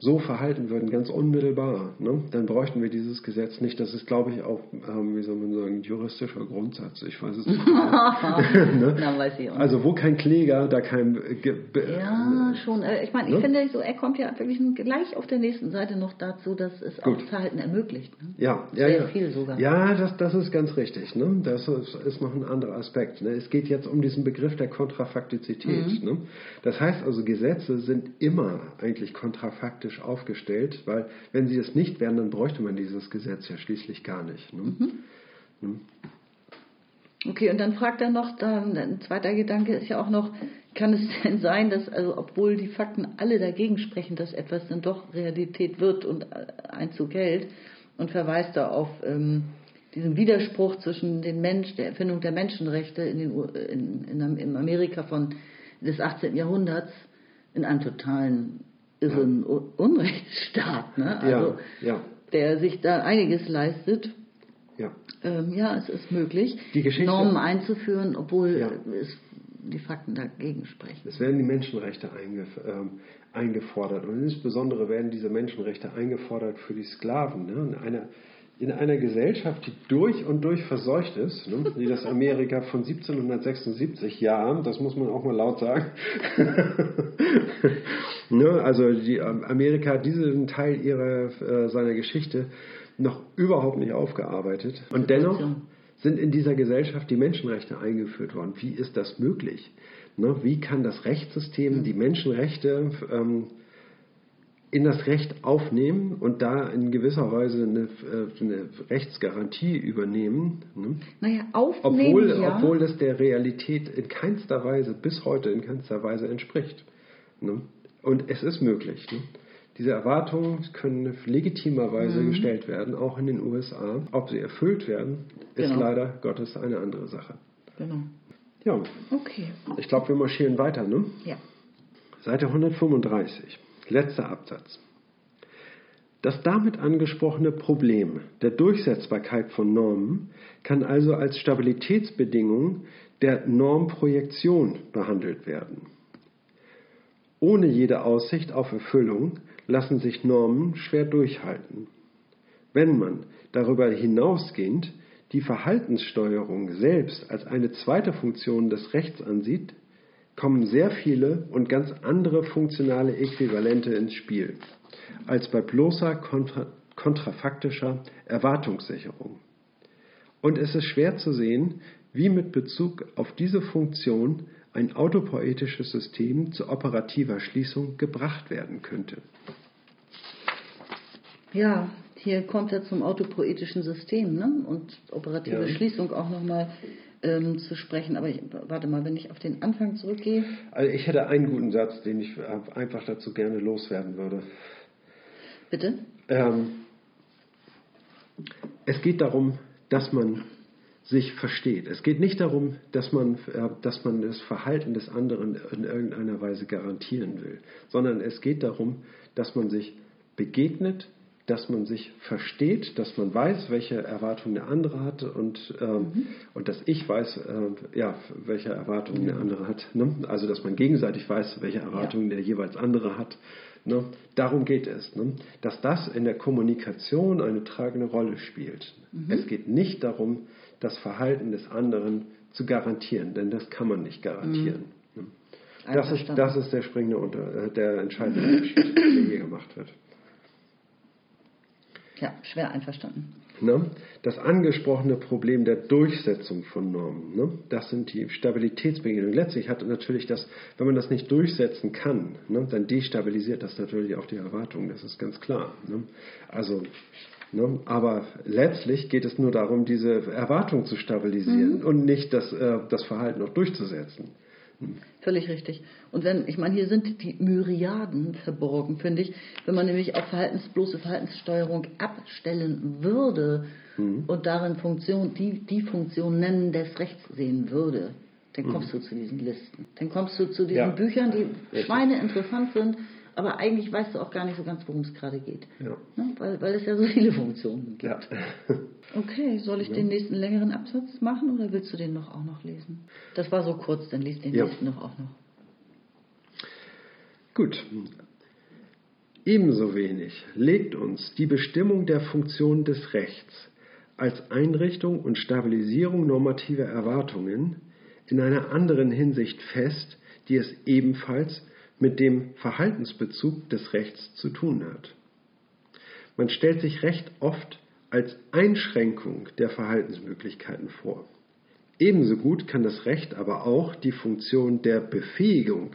Speaker 1: So verhalten würden, ganz unmittelbar, ne, dann bräuchten wir dieses Gesetz nicht. Das ist, glaube ich, auch, ähm, wie soll man sagen, juristischer Grundsatz. Ich weiß es nicht. <laughs> ne? Na, weiß ich auch nicht. Also wo kein Kläger, da kein... Ge
Speaker 2: ja, schon. Äh, ich meine, ich ne? finde so, er kommt ja wirklich gleich auf der nächsten Seite noch dazu, dass es Gut. auch Verhalten ermöglicht. Ne?
Speaker 1: Ja, ja, Sehr ja. viel sogar. Ja, das, das ist ganz richtig. Ne? Das ist, ist noch ein anderer Aspekt. Ne? Es geht jetzt um diesen Begriff der Kontrafaktizität. Mhm. Ne? Das heißt also, Gesetze sind immer eigentlich kontrafaktisch demokratisch aufgestellt, weil wenn sie es nicht wären, dann bräuchte man dieses Gesetz ja schließlich gar nicht. Ne? Mhm.
Speaker 2: Ne? Okay, und dann fragt er noch, dann, ein zweiter Gedanke ist ja auch noch, kann es denn sein, dass, also obwohl die Fakten alle dagegen sprechen, dass etwas dann doch Realität wird und Einzug hält und verweist da auf ähm, diesen Widerspruch zwischen den Mensch, der Erfindung der Menschenrechte in, den, in, in, in Amerika von, des 18. Jahrhunderts in einem totalen ist ja. ein Unrechtsstaat, ne? also, ja, der sich da einiges leistet. Ja, ähm, ja es ist möglich, Normen einzuführen, obwohl es die Fakten dagegen sprechen.
Speaker 1: Es werden die Menschenrechte eingef ähm, eingefordert und insbesondere werden diese Menschenrechte eingefordert für die Sklaven. Ne? In einer in einer Gesellschaft, die durch und durch verseucht ist, ne, wie das Amerika von 1776, ja, das muss man auch mal laut sagen. <laughs> ne, also die, ähm, Amerika hat diesen Teil ihrer, äh, seiner Geschichte noch überhaupt nicht aufgearbeitet. Und dennoch sind in dieser Gesellschaft die Menschenrechte eingeführt worden. Wie ist das möglich? Ne, wie kann das Rechtssystem die Menschenrechte ähm, in das Recht aufnehmen und da in gewisser Weise eine, äh, eine Rechtsgarantie übernehmen. Ne?
Speaker 2: Naja, aufnehmen.
Speaker 1: Obwohl,
Speaker 2: ja.
Speaker 1: obwohl das der Realität in keinster Weise, bis heute in keinster Weise entspricht. Ne? Und es ist möglich. Ne? Diese Erwartungen können legitimerweise mhm. gestellt werden, auch in den USA. Ob sie erfüllt werden, ist genau. leider Gottes eine andere Sache. Genau. Ja. Okay. Ich glaube, wir marschieren weiter, ne? Ja. Seite 135. Letzter Absatz. Das damit angesprochene Problem der Durchsetzbarkeit von Normen kann also als Stabilitätsbedingung der Normprojektion behandelt werden. Ohne jede Aussicht auf Erfüllung lassen sich Normen schwer durchhalten. Wenn man darüber hinausgehend die Verhaltenssteuerung selbst als eine zweite Funktion des Rechts ansieht, kommen sehr viele und ganz andere funktionale Äquivalente ins Spiel als bei bloßer kontra kontrafaktischer Erwartungssicherung. Und es ist schwer zu sehen, wie mit Bezug auf diese Funktion ein autopoetisches System zu operativer Schließung gebracht werden könnte.
Speaker 2: Ja, hier kommt er zum autopoetischen System ne? und operative ja. Schließung auch nochmal ähm, zu sprechen. Aber ich, warte mal, wenn ich auf den Anfang zurückgehe.
Speaker 1: Also ich hätte einen guten Satz, den ich einfach dazu gerne loswerden würde.
Speaker 2: Bitte?
Speaker 1: Ähm, es geht darum, dass man sich versteht. Es geht nicht darum, dass man, äh, dass man das Verhalten des anderen in irgendeiner Weise garantieren will, sondern es geht darum, dass man sich begegnet, dass man sich versteht, dass man weiß, welche Erwartungen der andere hat und, ähm, mhm. und dass ich weiß, äh, ja, welche Erwartungen der andere hat. Ne? Also dass man gegenseitig weiß, welche Erwartungen ja. der jeweils andere hat. Ne? Darum geht es, ne? dass das in der Kommunikation eine tragende Rolle spielt. Mhm. Es geht nicht darum, das Verhalten des anderen zu garantieren, denn das kann man nicht garantieren. Mhm. Ne? Das, ist, das ist der springende Unter, äh, der entscheidende Unterschied, der hier gemacht wird.
Speaker 2: Ja, schwer einverstanden.
Speaker 1: Ne? Das angesprochene Problem der Durchsetzung von Normen, ne? das sind die Stabilitätsbedingungen. Letztlich hat natürlich das, wenn man das nicht durchsetzen kann, ne, dann destabilisiert das natürlich auch die Erwartungen, das ist ganz klar. Ne? Also, ne? aber letztlich geht es nur darum, diese Erwartung zu stabilisieren mhm. und nicht das, äh, das Verhalten auch durchzusetzen.
Speaker 2: Völlig richtig. Und wenn, ich meine, hier sind die Myriaden verborgen, finde ich. Wenn man nämlich auch Verhaltens, bloße Verhaltenssteuerung abstellen würde mhm. und darin Funktion, die, die Funktion nennen des Rechts sehen würde, dann kommst mhm. du zu diesen Listen. Dann kommst du zu diesen ja. Büchern, die Schweine interessant sind aber eigentlich weißt du auch gar nicht so ganz, worum es gerade geht. Ja. Ne? Weil, weil es ja so viele <laughs> Funktionen gibt. Ja. <laughs> okay, soll ich ja. den nächsten längeren Absatz machen oder willst du den noch auch noch lesen? Das war so kurz, dann liest den nächsten noch auch noch.
Speaker 1: Gut. Ebenso wenig legt uns die Bestimmung der Funktion des Rechts als Einrichtung und Stabilisierung normativer Erwartungen in einer anderen Hinsicht fest, die es ebenfalls mit dem Verhaltensbezug des Rechts zu tun hat. Man stellt sich Recht oft als Einschränkung der Verhaltensmöglichkeiten vor. Ebenso gut kann das Recht aber auch die Funktion der Befähigung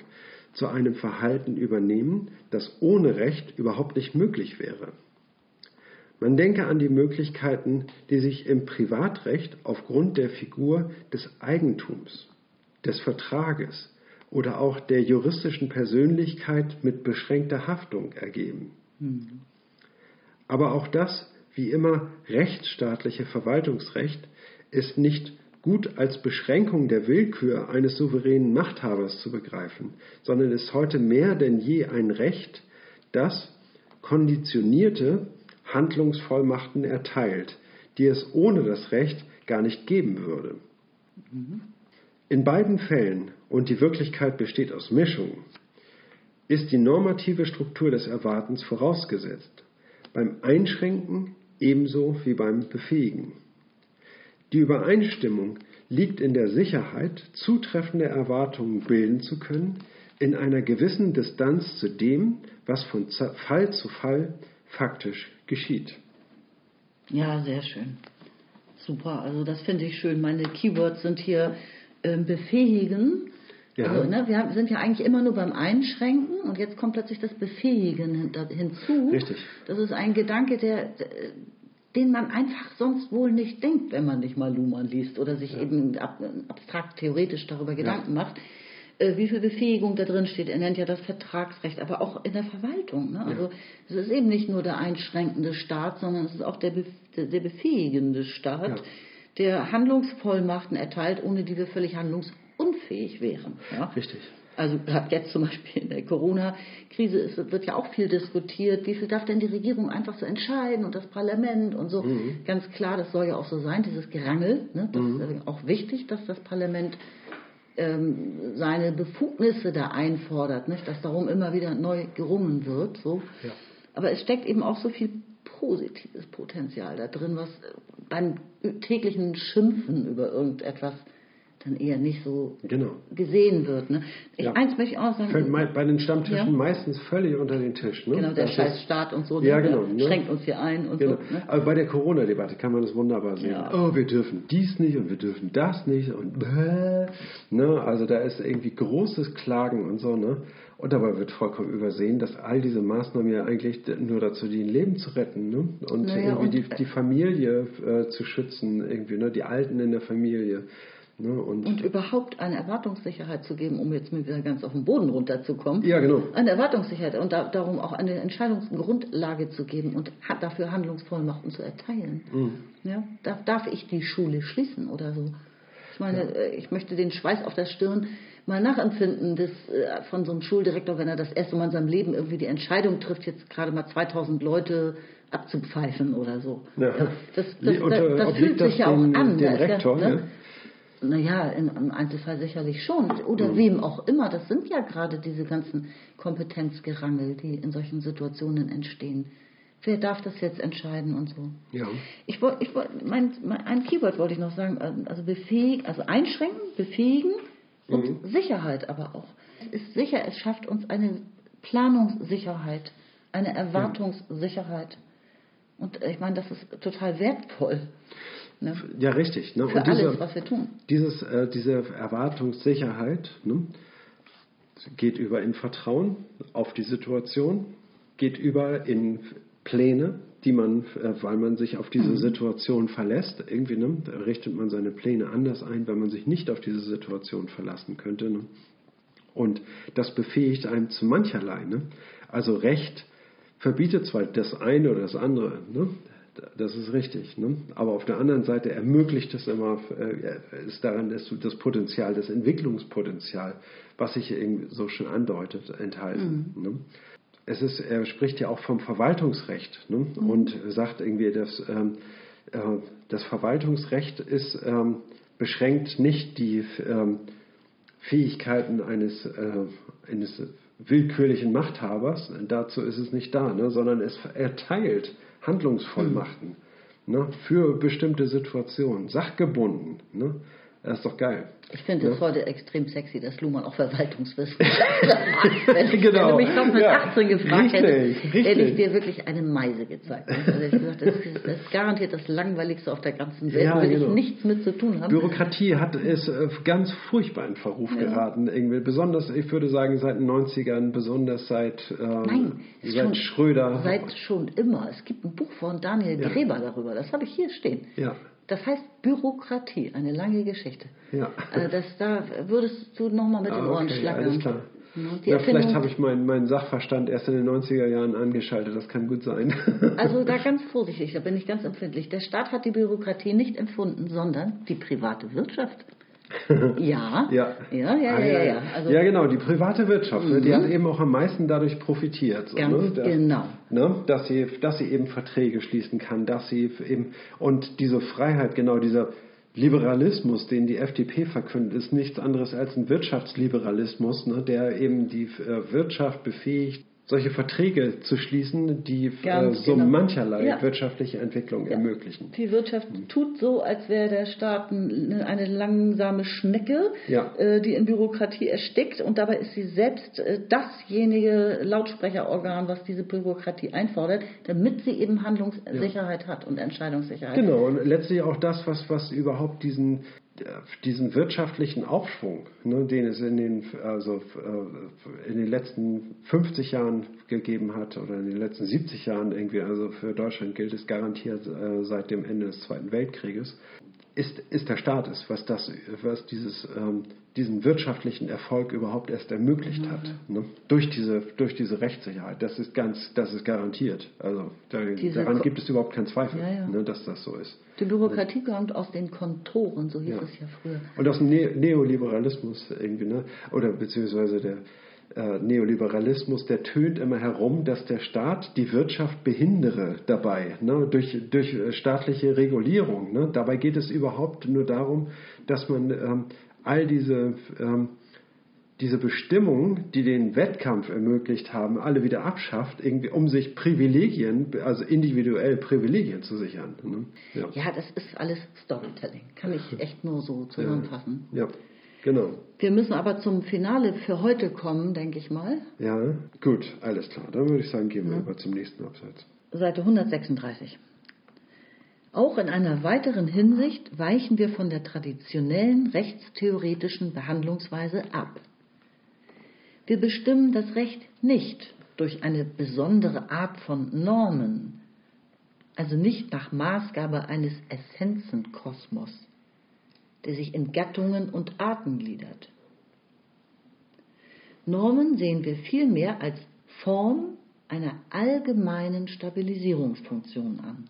Speaker 1: zu einem Verhalten übernehmen, das ohne Recht überhaupt nicht möglich wäre. Man denke an die Möglichkeiten, die sich im Privatrecht aufgrund der Figur des Eigentums, des Vertrages, oder auch der juristischen Persönlichkeit mit beschränkter Haftung ergeben. Mhm. Aber auch das, wie immer, rechtsstaatliche Verwaltungsrecht ist nicht gut als Beschränkung der Willkür eines souveränen Machthabers zu begreifen, sondern ist heute mehr denn je ein Recht, das konditionierte Handlungsvollmachten erteilt, die es ohne das Recht gar nicht geben würde. Mhm. In beiden Fällen, und die Wirklichkeit besteht aus Mischungen, ist die normative Struktur des Erwartens vorausgesetzt, beim Einschränken ebenso wie beim Befähigen. Die Übereinstimmung liegt in der Sicherheit, zutreffende Erwartungen bilden zu können, in einer gewissen Distanz zu dem, was von Fall zu Fall faktisch geschieht.
Speaker 2: Ja, sehr schön. Super, also das finde ich schön. Meine Keywords sind hier befähigen. Ja. Also, ne, wir sind ja eigentlich immer nur beim Einschränken und jetzt kommt plötzlich das Befähigen hinzu.
Speaker 1: Richtig.
Speaker 2: Das ist ein Gedanke, der, den man einfach sonst wohl nicht denkt, wenn man nicht mal Luhmann liest oder sich ja. eben abstrakt theoretisch darüber Gedanken ja. macht. Äh, wie viel Befähigung da drin steht. Er nennt ja das Vertragsrecht, aber auch in der Verwaltung. Ne? Also es ist eben nicht nur der einschränkende Staat, sondern es ist auch der, der befähigende Staat der Handlungsvollmachten erteilt, ohne die wir völlig handlungsunfähig wären. Ja?
Speaker 1: Richtig.
Speaker 2: Also <laughs> jetzt zum Beispiel in der Corona-Krise wird ja auch viel diskutiert, wie viel darf denn die Regierung einfach so entscheiden und das Parlament und so. Mhm. Ganz klar, das soll ja auch so sein, dieses Gerangel. Ne? Das mhm. ist auch wichtig, dass das Parlament ähm, seine Befugnisse da einfordert, nicht? dass darum immer wieder neu gerungen wird. So. Ja. Aber es steckt eben auch so viel positives Potenzial da drin, was beim täglichen Schimpfen über irgendetwas dann eher nicht so genau. gesehen wird. Ne? Ich,
Speaker 1: ja. Eins möchte ich auch sagen. Fällt bei den Stammtischen ja. meistens völlig unter den Tisch. Ne?
Speaker 2: Genau, der scheiß Staat und so.
Speaker 1: Ja, genau. Ne?
Speaker 2: Schränkt uns hier ein und genau. so.
Speaker 1: Ne? Aber bei der Corona-Debatte kann man das wunderbar sehen. Ja. Oh, wir dürfen dies nicht und wir dürfen das nicht und bäh. Ne? Also da ist irgendwie großes Klagen und so. Ne? Und dabei wird vollkommen übersehen, dass all diese Maßnahmen ja eigentlich nur dazu dienen, Leben zu retten ne? und naja, irgendwie und die, die Familie äh, zu schützen, irgendwie, ne? die Alten in der Familie. Ne? Und,
Speaker 2: Und überhaupt eine Erwartungssicherheit zu geben, um jetzt mal wieder ganz auf den Boden runterzukommen.
Speaker 1: Ja, genau.
Speaker 2: Eine Erwartungssicherheit und da, darum auch eine Entscheidungsgrundlage zu geben und hat dafür Handlungsvollmachten zu erteilen.
Speaker 1: Mhm.
Speaker 2: Ja, darf, darf ich die Schule schließen oder so? Ich meine, äh, ich möchte den Schweiß auf der Stirn mal nachempfinden des, äh, von so einem Schuldirektor, wenn er das erste Mal in seinem Leben irgendwie die Entscheidung trifft, jetzt gerade mal 2000 Leute abzupfeifen oder so.
Speaker 1: Ja.
Speaker 2: Das, das,
Speaker 1: Und,
Speaker 2: das,
Speaker 1: äh,
Speaker 2: das fühlt sich ja auch an. ja,
Speaker 1: Rektor,
Speaker 2: ne?
Speaker 1: ja?
Speaker 2: Naja, in, im Einzelfall sicherlich schon. Oder
Speaker 1: Mhm.
Speaker 2: wem auch immer. Das sind ja gerade diese ganzen Kompetenzgerangel, die in solchen Situationen entstehen. Wer darf das jetzt entscheiden und so?
Speaker 1: ja.
Speaker 2: Ich ich mein, mein, ein Keyword wollte ich noch sagen, ähm, also befähigen, also einschränken, befähigen und
Speaker 1: Mhm.
Speaker 2: Sicherheit aber auch. Es ist sicher, es schafft uns eine Planungssicherheit, eine Erwartungssicherheit. Und ich meine, das ist total wertvoll. Ne?
Speaker 1: ja, richtig. Ne?
Speaker 2: Für
Speaker 1: Und diese-
Speaker 2: alles, was wir tun.
Speaker 1: Dieses, äh, diese Erwartungssicherheit ne, geht über in Vertrauen auf die Situation, geht über in Pläne, die man, äh, weil man sich auf diese Situation verlässt, irgendwie ne, richtet man seine Pläne anders ein, wenn man sich nicht auf diese Situation verlassen könnte. Ne. Und das befähigt einem zu mancherlei. Ne. Also Recht verbietet zwar das eine oder das andere, ne? das ist richtig, ne? aber auf der anderen Seite ermöglicht es immer, äh, ist daran ist das Potenzial, das Entwicklungspotenzial, was sich irgendwie so schon andeutet, enthalten. Ne? Es ist, er spricht ja auch vom Verwaltungsrecht ne? und sagt irgendwie, dass ähm, äh, das Verwaltungsrecht ist, ähm, beschränkt nicht die ähm, Fähigkeiten eines, äh, eines willkürlichen Machthabers, dazu ist es nicht da, ne, sondern es erteilt Handlungsvollmachten ne, für bestimmte Situationen, sachgebunden. Ne. Das ist doch geil.
Speaker 2: Ich finde es
Speaker 1: Ja.
Speaker 2: heute extrem sexy, dass Luhmann auch Verwaltungswissenschaftler <laughs> macht. Wenn, <laughs> ich,
Speaker 1: Genau.
Speaker 2: wenn du mich noch mit
Speaker 1: Ja.
Speaker 2: 18 gefragt
Speaker 1: Richtig,
Speaker 2: hättest, hätte ich
Speaker 1: richtig.
Speaker 2: dir wirklich eine Meise gezeigt. Also ich gesagt, das ist, das ist garantiert das langweiligste auf der ganzen Welt.
Speaker 1: Ja,
Speaker 2: will
Speaker 1: genau.
Speaker 2: ich nichts mit zu tun haben.
Speaker 1: Bürokratie hat ist äh, ganz furchtbar in Verruf geraten. Irgendwie. Besonders, ich würde sagen, seit den 90ern, besonders seit, ähm,
Speaker 2: Nein,
Speaker 1: seit
Speaker 2: schon,
Speaker 1: Schröder.
Speaker 2: Seit schon immer. Es gibt ein Buch von Daniel
Speaker 1: Ja.
Speaker 2: Gräber darüber. Das habe ich hier stehen.
Speaker 1: Ja.
Speaker 2: Das heißt Bürokratie, eine lange Geschichte.
Speaker 1: Ja.
Speaker 2: Also das, da würdest du nochmal mit den
Speaker 1: Ah,
Speaker 2: Ohren
Speaker 1: okay,
Speaker 2: schlackern.
Speaker 1: alles klar.
Speaker 2: Ja, die
Speaker 1: Ja, vielleicht habe ich meinen, meinen Sachverstand erst in den 90er Jahren angeschaltet, das kann gut sein. <laughs>
Speaker 2: Also da ganz vorsichtig, da bin ich ganz empfindlich. Der Staat hat die Bürokratie nicht empfunden, sondern die private Wirtschaft. <laughs> Ja,
Speaker 1: Ja.
Speaker 2: ja, ja, ja, ja. Also
Speaker 1: ja, genau, die private Wirtschaft, ne, die hat eben auch am meisten dadurch profitiert. So,
Speaker 2: Ganz
Speaker 1: ne, dass,
Speaker 2: genau.
Speaker 1: Ne, dass, sie, dass sie eben Verträge schließen kann, dass sie eben, und diese Freiheit, genau dieser Liberalismus, den die FDP verkündet, ist nichts anderes als ein Wirtschaftsliberalismus, ne, der eben die äh, Wirtschaft befähigt, solche Verträge zu schließen, die äh, so
Speaker 2: genau.
Speaker 1: mancherlei
Speaker 2: Ja.
Speaker 1: wirtschaftliche Entwicklung ermöglichen.
Speaker 2: die Wirtschaft tut so, als wäre der Staat ein- eine langsame Schnecke,
Speaker 1: Ja.
Speaker 2: äh, die in Bürokratie erstickt und dabei ist sie selbst äh, dasjenige Lautsprecherorgan, was diese Bürokratie einfordert, damit sie eben Handlungssicherheit hat und Entscheidungssicherheit.
Speaker 1: Genau, und letztlich auch das, was, was überhaupt diesen, diesen wirtschaftlichen Aufschwung, ne, den es in den, also, äh, in den letzten 50 Jahren gegeben hat oder in den letzten 70 Jahren irgendwie, also für Deutschland gilt es garantiert äh, seit dem Ende des Zweiten Weltkrieges, ist, ist der Staat ist, was, das, was dieses, ähm, diesen wirtschaftlichen Erfolg überhaupt erst ermöglicht hat. Ne? Durch, diese, durch diese Rechtssicherheit. Das ist ganz, das ist garantiert. Also da, daran gibt es überhaupt keinen Zweifel,
Speaker 2: Ja, ja.
Speaker 1: Ne, dass das so ist.
Speaker 2: Die Bürokratie kommt aus den Kontoren, so hieß
Speaker 1: Ja.
Speaker 2: es ja früher.
Speaker 1: Und aus dem ne Neoliberalismus irgendwie, ne? oder beziehungsweise der äh, Neoliberalismus, der tönt immer herum, dass der Staat die Wirtschaft behindere dabei, ne? durch, durch staatliche Regulierung. Ne? Dabei geht es überhaupt nur darum, dass man ähm, all diese, ähm, diese Bestimmungen, die den Wettkampf ermöglicht haben, alle wieder abschafft, irgendwie, um sich Privilegien, also individuell Privilegien zu sichern. Ne? Ja.
Speaker 2: Ja, das ist alles Storytelling. Kann ich echt nur so zusammenfassen.
Speaker 1: ja, genau.
Speaker 2: Wir müssen aber zum Finale für heute kommen, denke ich mal.
Speaker 1: Ja, gut, alles klar. Dann würde ich sagen, gehen wir über zum nächsten Absatz.
Speaker 2: Seite 136. Auch in einer weiteren Hinsicht weichen wir von der traditionellen rechtstheoretischen Behandlungsweise ab. Wir bestimmen das Recht nicht durch eine besondere Art von Normen, also nicht nach Maßgabe eines Essenzenkosmos. Der sich in Gattungen und Arten gliedert. Normen sehen wir vielmehr als Form einer allgemeinen Stabilisierungsfunktion an,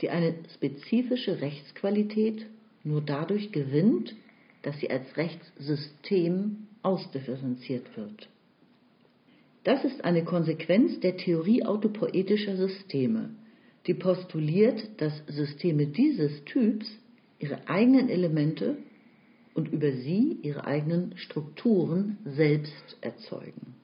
Speaker 2: die eine spezifische Rechtsqualität nur dadurch gewinnt, dass sie als Rechtssystem ausdifferenziert wird. Das ist eine Konsequenz der Theorie autopoetischer Systeme, die postuliert, dass Systeme dieses Typs ihre eigenen Elemente und über sie ihre eigenen Strukturen selbst erzeugen.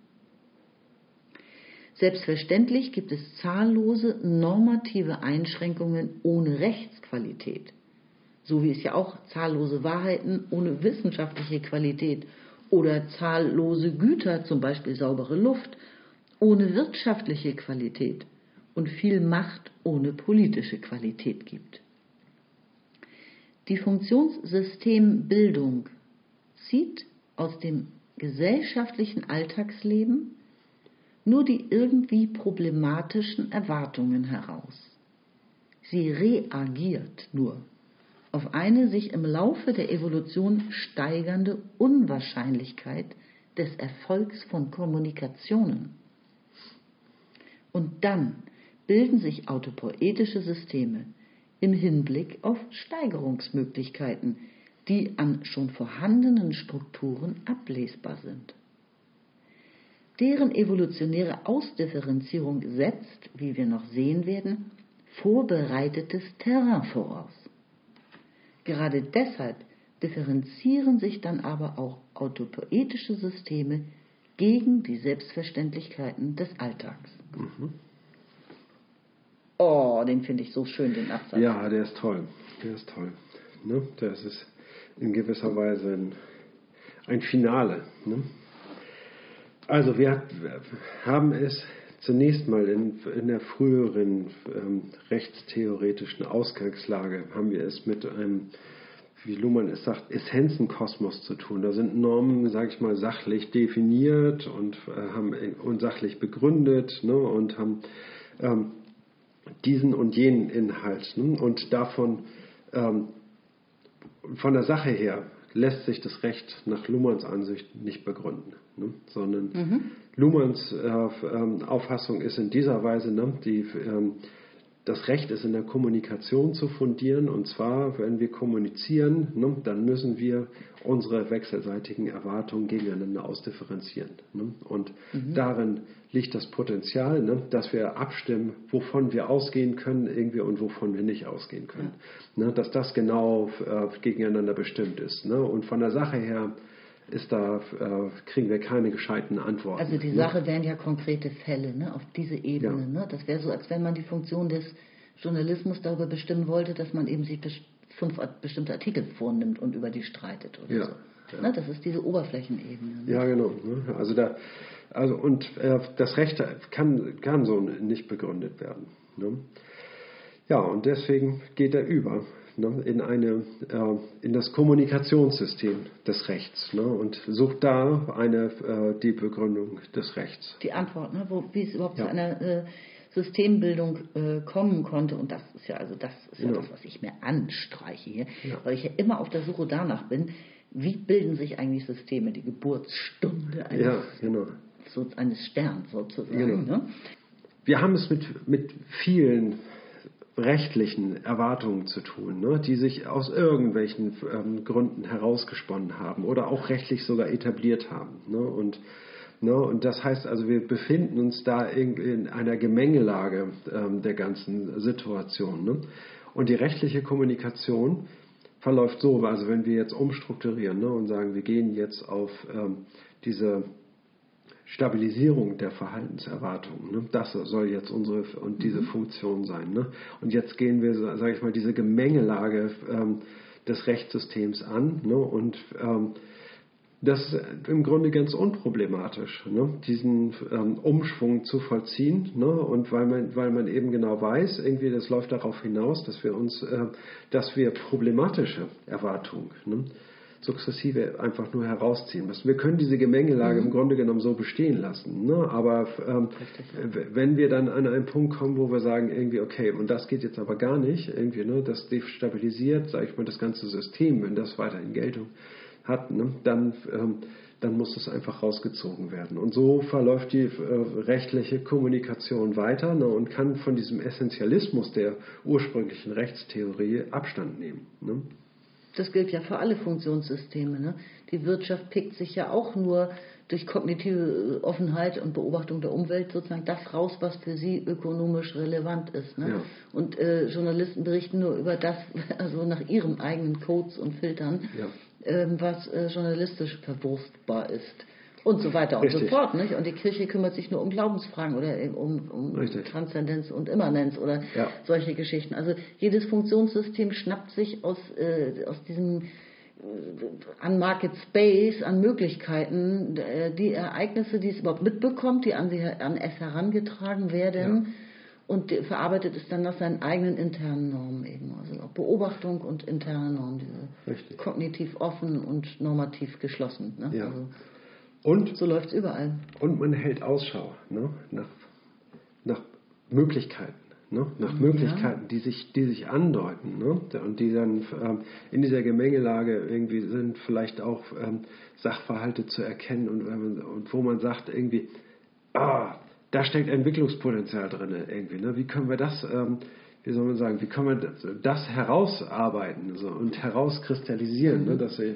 Speaker 2: Selbstverständlich gibt es zahllose normative Einschränkungen ohne Rechtsqualität, so wie es ja auch zahllose Wahrheiten ohne wissenschaftliche Qualität oder zahllose Güter, zum Beispiel saubere Luft, ohne wirtschaftliche Qualität und viel Macht ohne politische Qualität gibt. Die Funktionssystem Bildung zieht aus dem gesellschaftlichen Alltagsleben nur die irgendwie problematischen Erwartungen heraus. Sie reagiert nur auf eine sich im Laufe der Evolution steigernde Unwahrscheinlichkeit des Erfolgs von Kommunikationen. Und dann bilden sich autopoetische Systeme im Hinblick auf Steigerungsmöglichkeiten, die an schon vorhandenen Strukturen ablesbar sind. Deren evolutionäre Ausdifferenzierung setzt, wie wir noch sehen werden, vorbereitetes Terrain voraus. Gerade deshalb differenzieren sich dann aber auch autopoetische Systeme gegen die Selbstverständlichkeiten des Alltags. Mhm. Oh, den finde ich so schön, den Absatz.
Speaker 1: Ja, der ist toll. Der ist toll. Ne? Das ist in gewisser Weise ein, ein Finale. Ne? Also wir haben es zunächst mal in, in der früheren ähm, rechtstheoretischen Ausgangslage, haben wir es mit einem, wie Luhmann es sagt, Essenzenkosmos zu tun. Da sind Normen, sage ich mal, sachlich definiert und, äh, haben, und sachlich begründet ne, und haben ähm, diesen und jenen Inhalt. Ne? Und davon, ähm, von der Sache her, lässt sich das Recht nach Luhmanns Ansicht nicht begründen, ne? sondern mhm. Luhmanns äh, äh, Auffassung ist in dieser Weise, ne, die, ähm, das Recht ist in der Kommunikation zu fundieren und zwar, wenn wir kommunizieren, ne, dann müssen wir unsere wechselseitigen Erwartungen gegeneinander ausdifferenzieren. Ne? Und mhm. darin liegt das Potenzial, ne, dass wir abstimmen, wovon wir ausgehen können irgendwie und wovon wir nicht ausgehen können. Ja. Ne, dass das genau äh, gegeneinander bestimmt ist. Ne? Und von der Sache her ist da, äh, kriegen wir keine gescheiten Antworten.
Speaker 2: Also die ne? Sache wären ja konkrete Fälle ne, auf diese Ebene. Ja. Ne? Das wäre so, als wenn man die Funktion des Journalismus darüber bestimmen wollte, dass man eben sich fünf bestimmte Artikel vornimmt und über die streitet oder ja. so. Ne, das ist diese Oberflächenebene.
Speaker 1: Ne? Ja, genau. Ne? Also da, also und äh, das Recht kann, kann so nicht begründet werden. Ne? Ja, und deswegen geht er über ne, in, eine, äh, in das Kommunikationssystem des Rechts ne, und sucht da eine, äh, die Begründung des Rechts.
Speaker 2: Die Antwort, ne, wo, wie es überhaupt ja. zu einer äh, Systembildung äh, kommen konnte. Und das ist ja also das ist ja, ja das, was ich mir anstreiche hier, ja. weil ich ja immer auf der Suche danach bin, wie bilden sich eigentlich Systeme, die Geburtsstunde eines, ja, genau. So, eines Sterns sozusagen. Genau. Ne?
Speaker 1: Wir haben es mit, mit vielen rechtlichen Erwartungen zu tun, ne, die sich aus irgendwelchen ähm, Gründen herausgesponnen haben oder auch rechtlich sogar etabliert haben. Ne, und, ne, und das heißt also, wir befinden uns da in, in einer Gemengelage ähm, der ganzen Situation. Ne. Und die rechtliche Kommunikation verläuft so, also wenn wir jetzt umstrukturieren ne, und sagen, wir gehen jetzt auf ähm, diese Stabilisierung der Verhaltenserwartungen. Ne? Das soll jetzt unsere und diese mhm. Funktion sein. Ne? Und jetzt gehen wir, sage ich mal, diese Gemengelage ähm, des Rechtssystems an ne? und ähm, das ist im Grunde ganz unproblematisch, ne? diesen ähm, Umschwung zu vollziehen. Ne? Und weil man, weil man eben genau weiß, irgendwie das läuft darauf hinaus, dass wir uns, äh, dass wir problematische Erwartungen, ne? Sukzessive einfach nur herausziehen müssen. Wir können diese Gemengelage mhm. im Grunde genommen so bestehen lassen. Ne? Aber ähm, wenn wir dann an einen Punkt kommen, wo wir sagen, irgendwie, okay, und das geht jetzt aber gar nicht, irgendwie, ne, das destabilisiert, sage ich mal, das ganze System, wenn das weiterhin Geltung hat, ne, dann ähm, dann muss es einfach rausgezogen werden. Und so verläuft die äh, rechtliche Kommunikation weiter ne, und kann von diesem Essentialismus der ursprünglichen Rechtstheorie Abstand nehmen. Ne?
Speaker 2: Das gilt ja für alle Funktionssysteme. Ne? Die Wirtschaft pickt sich ja auch nur durch kognitive Offenheit und Beobachtung der Umwelt sozusagen das raus, was für sie ökonomisch relevant ist. Ne? Ja. Und äh, Journalisten berichten nur über das, <laughs> also nach ihren eigenen Codes und Filtern, ja. ähm, was äh, journalistisch verwurstbar ist. Und so weiter Richtig. und so fort. Nicht? Und die Kirche kümmert sich nur um Glaubensfragen oder um, um Transzendenz und Immanenz oder ja. solche Geschichten. Also jedes Funktionssystem schnappt sich aus, äh, aus diesem an Market Space, an Möglichkeiten, äh, die Ereignisse, die es überhaupt mitbekommt, die an, sie, an es herangetragen werden ja. und verarbeitet es dann nach seinen eigenen internen Normen eben. Also auch Beobachtung und interne Normen, diese Richtig. kognitiv offen und normativ geschlossen. Ne? Ja. Also, und so läuft es überall.
Speaker 1: Und man hält Ausschau ne? nach, nach Möglichkeiten ne? nach Möglichkeiten, ja. die, sich, die sich andeuten ne? und die dann ähm, in dieser Gemengelage irgendwie sind, vielleicht auch ähm, Sachverhalte zu erkennen und, ähm, und wo man sagt irgendwie, ah, da steckt Entwicklungspotenzial drin irgendwie. Ne? Wie können wir das, ähm, wie soll man sagen, wie können wir das, das herausarbeiten so, und herauskristallisieren? Ne? Mhm. Dass, äh,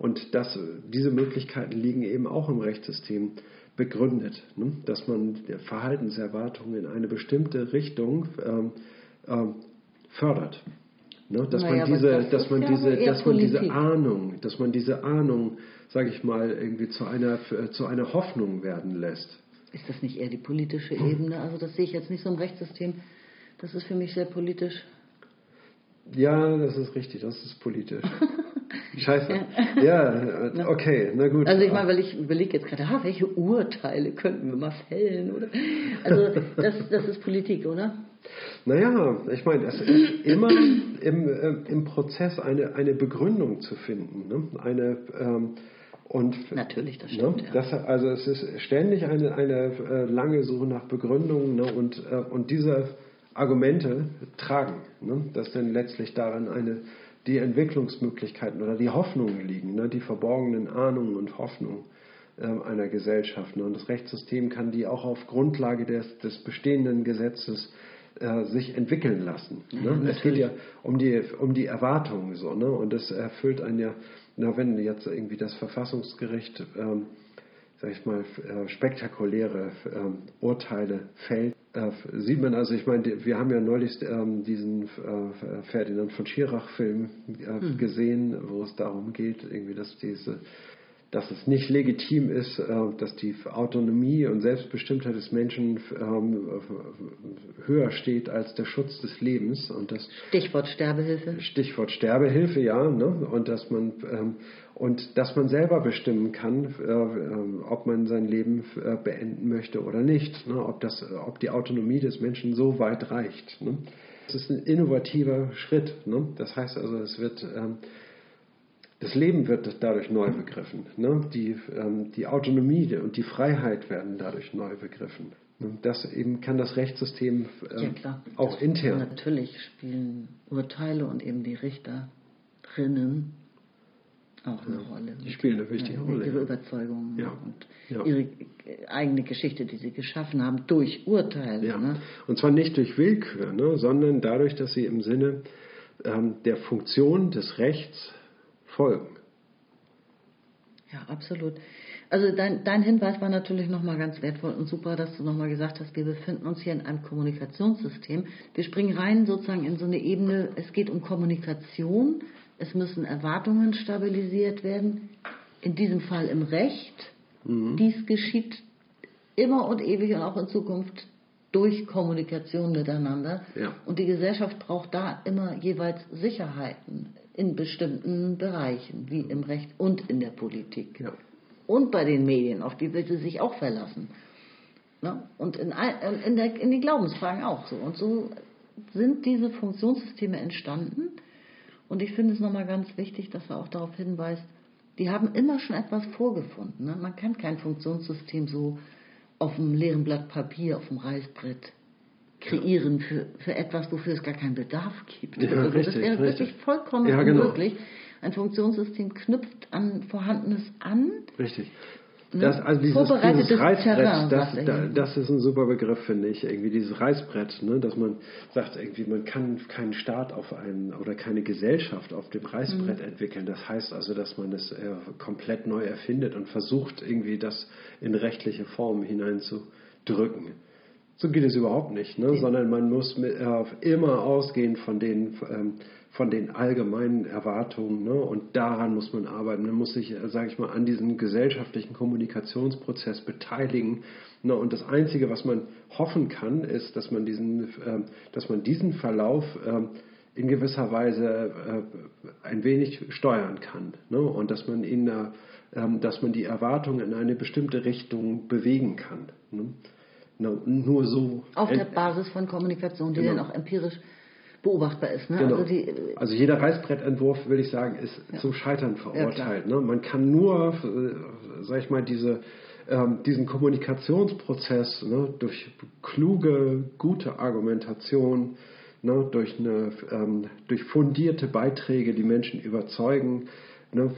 Speaker 1: und das, diese Möglichkeiten liegen eben auch im Rechtssystem begründet, ne? dass man Verhaltenserwartungen in eine bestimmte Richtung ähm, ähm, fördert. Ne? Dass, naja, man diese, das dass man diese, dass man diese Ahnung, dass man diese Ahnung, sage ich mal, irgendwie zu einer, zu einer Hoffnung werden lässt.
Speaker 2: Ist das nicht eher die politische Ebene? Also das sehe ich jetzt nicht so im Rechtssystem. Das ist für mich sehr politisch.
Speaker 1: Ja, das ist richtig, das ist politisch. <laughs> Scheiße. Ja, ja okay, na gut.
Speaker 2: Also ich meine, weil ich überlege jetzt gerade, ah, welche Urteile könnten wir mal fällen, oder? Also das, das ist Politik, oder?
Speaker 1: Naja, ich meine, es ist immer im, äh, im Prozess eine, eine Begründung zu finden. Ne? Eine, ähm, und,
Speaker 2: Natürlich, das stimmt.
Speaker 1: Ne? Das, also es ist ständig eine, eine äh, lange Suche nach Begründungen ne? und, äh, und diese Argumente tragen, ne? dass dann letztlich darin eine die Entwicklungsmöglichkeiten oder die Hoffnungen liegen, ne, die verborgenen Ahnungen und Hoffnungen äh, einer Gesellschaft. Ne. Und das Rechtssystem kann die auch auf Grundlage des, des bestehenden Gesetzes äh, sich entwickeln lassen. Ne? es geht ja um die, um die Erwartungen so, ne? Und es erfüllt einen ja, na, wenn jetzt irgendwie das Verfassungsgericht ähm, sag ich mal, äh, spektakuläre ähm, Urteile fällt, äh, sieht man also, ich meine, wir haben ja neulich ähm, diesen äh, Ferdinand von Schirach-Film hm. gesehen, wo es darum geht, irgendwie, dass diese dass es nicht legitim ist, äh, dass die Autonomie und Selbstbestimmtheit des Menschen ähm, höher steht als der Schutz des Lebens. Und das
Speaker 2: Stichwort Sterbehilfe.
Speaker 1: Stichwort Sterbehilfe, ja. Ne? Und dass man ähm, und dass man selber bestimmen kann, äh, äh, ob man sein Leben beenden möchte oder nicht. Ne? Ob das, ob die Autonomie des Menschen so weit reicht. Ne? Das ist ein innovativer Schritt. Das heißt also, es wird ähm, das Leben wird dadurch neu begriffen. Ne? Die, ähm, die Autonomie und die Freiheit werden dadurch neu begriffen. Das eben kann das Rechtssystem ähm, ja, auch das intern.
Speaker 2: Natürlich spielen Urteile und eben die Richterinnen auch eine ja, Rolle.
Speaker 1: Die spielen eine wichtige ja, Rolle.
Speaker 2: Ihre Überzeugungen ja. und ihre eigene Geschichte, die sie geschaffen haben, durch Urteile. Ne?
Speaker 1: Und zwar nicht durch Willkür, ne? sondern dadurch, dass sie im Sinne ähm, der Funktion des Rechts folgen.
Speaker 2: Ja, absolut. Also dein, dein Hinweis war natürlich nochmal ganz wertvoll und super, dass du nochmal gesagt hast, wir befinden uns hier in einem Kommunikationssystem. Wir springen rein sozusagen in so eine Ebene, es geht um Kommunikation, es müssen Erwartungen stabilisiert werden, in diesem Fall im Recht. Mhm. Dies geschieht immer und ewig und auch in Zukunft durch Kommunikation miteinander. Ja. Und die Gesellschaft braucht da immer jeweils Sicherheiten in bestimmten Bereichen, wie im Recht und in der Politik. Ja. Und bei den Medien, auf die will sie sich auch verlassen. Ne? Und in, in, der, in den Glaubensfragen auch so. Und so sind diese Funktionssysteme entstanden. Und ich finde es nochmal ganz wichtig, dass er auch darauf hinweist, die haben immer schon etwas vorgefunden. Ne? Man kann kein Funktionssystem so auf einem leeren Blatt Papier, auf dem Reißbrett kreieren für, für etwas, wofür es gar keinen Bedarf gibt.
Speaker 1: Ja,
Speaker 2: also
Speaker 1: richtig,
Speaker 2: das wäre
Speaker 1: richtig.
Speaker 2: wirklich vollkommen
Speaker 1: Ja, genau.
Speaker 2: unmöglich. Ein Funktionssystem knüpft an Vorhandenes an.
Speaker 1: Richtig.
Speaker 2: Ne?
Speaker 1: Das, also dieses, dieses Reißbrett,
Speaker 2: Terrain,
Speaker 1: das, das ist ein super Begriff, finde ich. Irgendwie dieses Reißbrett, ne? dass man sagt, irgendwie, man kann keinen Staat auf einen oder keine Gesellschaft auf dem Reißbrett
Speaker 2: Mhm.
Speaker 1: entwickeln. Das heißt also, dass man es äh, komplett neu erfindet und versucht, irgendwie das in rechtliche Formen hineinzudrücken. So geht es überhaupt nicht, ne? sondern man muss mit, äh, immer ausgehen von den, ähm, von den allgemeinen Erwartungen ne? und daran muss man arbeiten. Man muss sich, sage ich mal, an diesem gesellschaftlichen Kommunikationsprozess beteiligen. Ne? Und das Einzige, was man hoffen kann, ist, dass man diesen, ähm, dass man diesen Verlauf ähm, in gewisser Weise äh, ein wenig steuern kann ne? und dass man äh, ähm, dass man die Erwartungen in eine bestimmte Richtung bewegen kann. Ne? Nur so.
Speaker 2: Auf der
Speaker 1: ent-
Speaker 2: Basis von Kommunikation, die
Speaker 1: Genau.
Speaker 2: dann auch empirisch beobachtbar ist. Ne?
Speaker 1: Genau.
Speaker 2: Also die,
Speaker 1: Also jeder Reißbrettentwurf, würde ich sagen, ist zum Scheitern verurteilt.
Speaker 2: Ja,
Speaker 1: ne? Man kann nur, äh, sag ich mal, diese, ähm, diesen Kommunikationsprozess ne, durch kluge, gute Argumentation, ne, durch, eine, ähm, durch fundierte Beiträge, die Menschen überzeugen, ne,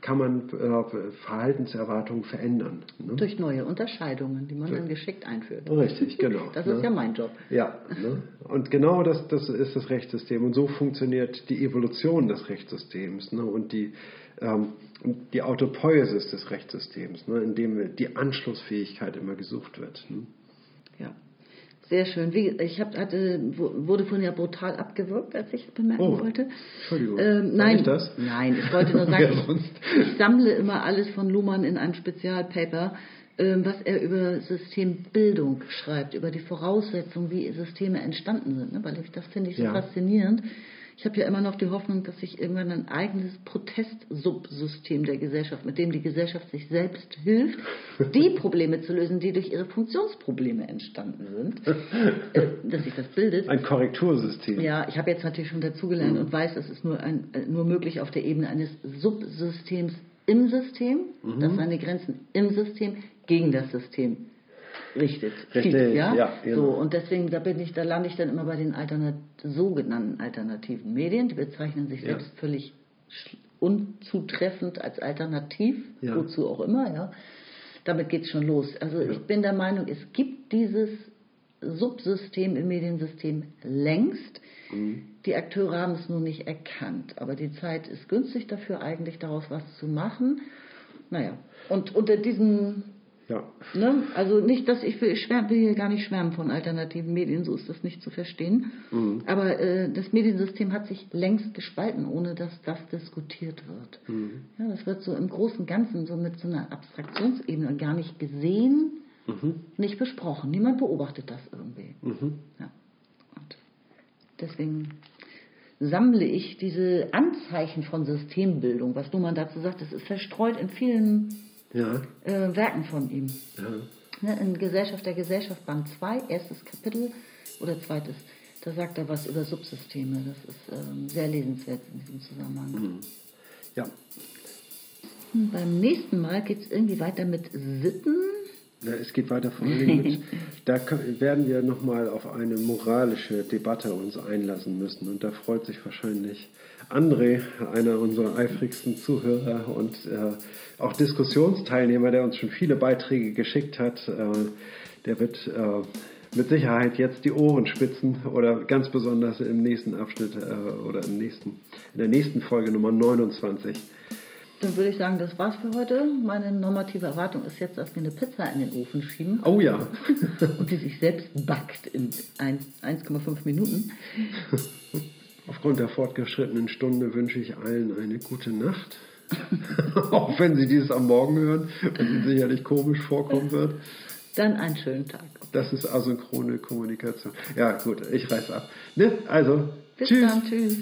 Speaker 1: kann man äh, Verhaltenserwartungen verändern. Ne?
Speaker 2: durch neue Unterscheidungen, die man dann geschickt einführt.
Speaker 1: Richtig, genau.
Speaker 2: Das
Speaker 1: ne?
Speaker 2: ist ja mein Job.
Speaker 1: Ja, ne? und genau das, das ist das Rechtssystem. Und so funktioniert die Evolution des Rechtssystems ne? und die, ähm, die Autopoiesis des Rechtssystems, ne? in dem die Anschlussfähigkeit immer gesucht wird.
Speaker 2: Ja. Sehr schön. Wie, ich hab, hatte, wurde vorhin ja brutal abgewürgt, als ich bemerken
Speaker 1: Oh,
Speaker 2: wollte.
Speaker 1: Entschuldigung.
Speaker 2: Ähm, nein,
Speaker 1: ich das?
Speaker 2: nein, ich wollte nur <laughs> sagen, ich, ich sammle immer alles von Luhmann in einem Spezialpaper, ähm, was er über Systembildung schreibt, über die Voraussetzungen, wie Systeme entstanden sind. Ne? Weil ich, das finde ich so
Speaker 1: Ja.
Speaker 2: faszinierend. Ich habe ja immer noch die Hoffnung, dass sich irgendwann ein eigenes Protestsubsystem der Gesellschaft, mit dem die Gesellschaft sich selbst hilft, <laughs> die Probleme zu lösen, die durch ihre Funktionsprobleme entstanden sind, <laughs> äh, dass sich das bildet.
Speaker 1: Ein Korrektursystem.
Speaker 2: Ja, ich habe jetzt natürlich schon dazugelernt und weiß, es ist nur, ein, äh, nur möglich auf der Ebene eines Subsystems im System, das seine Grenzen im System gegen das System richtet.
Speaker 1: Richtig,
Speaker 2: zieht, ja?
Speaker 1: ja, genau.
Speaker 2: So, und deswegen, da bin ich, da lande ich dann immer bei den Alternat sogenannten alternativen Medien. Die bezeichnen sich
Speaker 1: Ja.
Speaker 2: selbst völlig unzutreffend als alternativ,
Speaker 1: Ja.
Speaker 2: wozu auch immer, ja. Damit geht es schon los. Also ich bin der Meinung, es gibt dieses Subsystem im Mediensystem längst.
Speaker 1: Mhm.
Speaker 2: Die Akteure haben es nur nicht erkannt. Aber die Zeit ist günstig dafür, eigentlich daraus was zu machen. Naja, und unter diesen,
Speaker 1: Ja.
Speaker 2: ne, also nicht, dass ich will, ich schwär, will hier gar nicht schwärmen von alternativen Medien, so ist das nicht zu verstehen.
Speaker 1: Mhm.
Speaker 2: Aber äh, das Mediensystem hat sich längst gespalten, ohne dass das diskutiert wird.
Speaker 1: Mhm.
Speaker 2: Ja, das wird so im Großen und Ganzen so mit so einer Abstraktionsebene gar nicht gesehen,
Speaker 1: Mhm.
Speaker 2: nicht besprochen. Niemand beobachtet das irgendwie.
Speaker 1: Mhm.
Speaker 2: Ja. Deswegen sammle ich diese Anzeichen von Systembildung, was Luhmann dazu sagt, das ist verstreut in vielen
Speaker 1: Ja.
Speaker 2: äh, Werken von ihm.
Speaker 1: ja.
Speaker 2: Ne, in Gesellschaft der Gesellschaft Band 2, erstes Kapitel oder zweites, da sagt er was über Subsysteme. Das ist ähm, sehr lesenswert in diesem Zusammenhang.
Speaker 1: Ja.
Speaker 2: Hm, Beim nächsten Mal geht es irgendwie weiter mit Sitten.
Speaker 1: Ja, es geht weiter vor allem mit, <laughs> da werden wir nochmal auf eine moralische Debatte uns einlassen müssen. Und da freut sich wahrscheinlich André, einer unserer eifrigsten Zuhörer und äh, auch Diskussionsteilnehmer, der uns schon viele Beiträge geschickt hat. Äh, der wird äh, mit Sicherheit jetzt die Ohren spitzen oder ganz besonders im nächsten Abschnitt äh, oder im nächsten, in der nächsten Folge Nummer 29.
Speaker 2: Dann würde ich sagen, das war's für heute. Meine normative Erwartung ist jetzt, dass wir eine Pizza in den Ofen schieben
Speaker 1: Oh ja. <laughs>
Speaker 2: und die sich selbst backt in ein- 1,5 Minuten. <laughs>
Speaker 1: Aufgrund der fortgeschrittenen Stunde wünsche ich allen eine gute Nacht. <laughs> Auch wenn Sie dieses am Morgen hören, was Ihnen sicherlich komisch vorkommen wird.
Speaker 2: Dann einen schönen Tag.
Speaker 1: Das ist asynchrone Kommunikation. Ja, gut, ich reiß ab. Ne? Also,
Speaker 2: Bis
Speaker 1: tschüss.
Speaker 2: dann. Tschüss.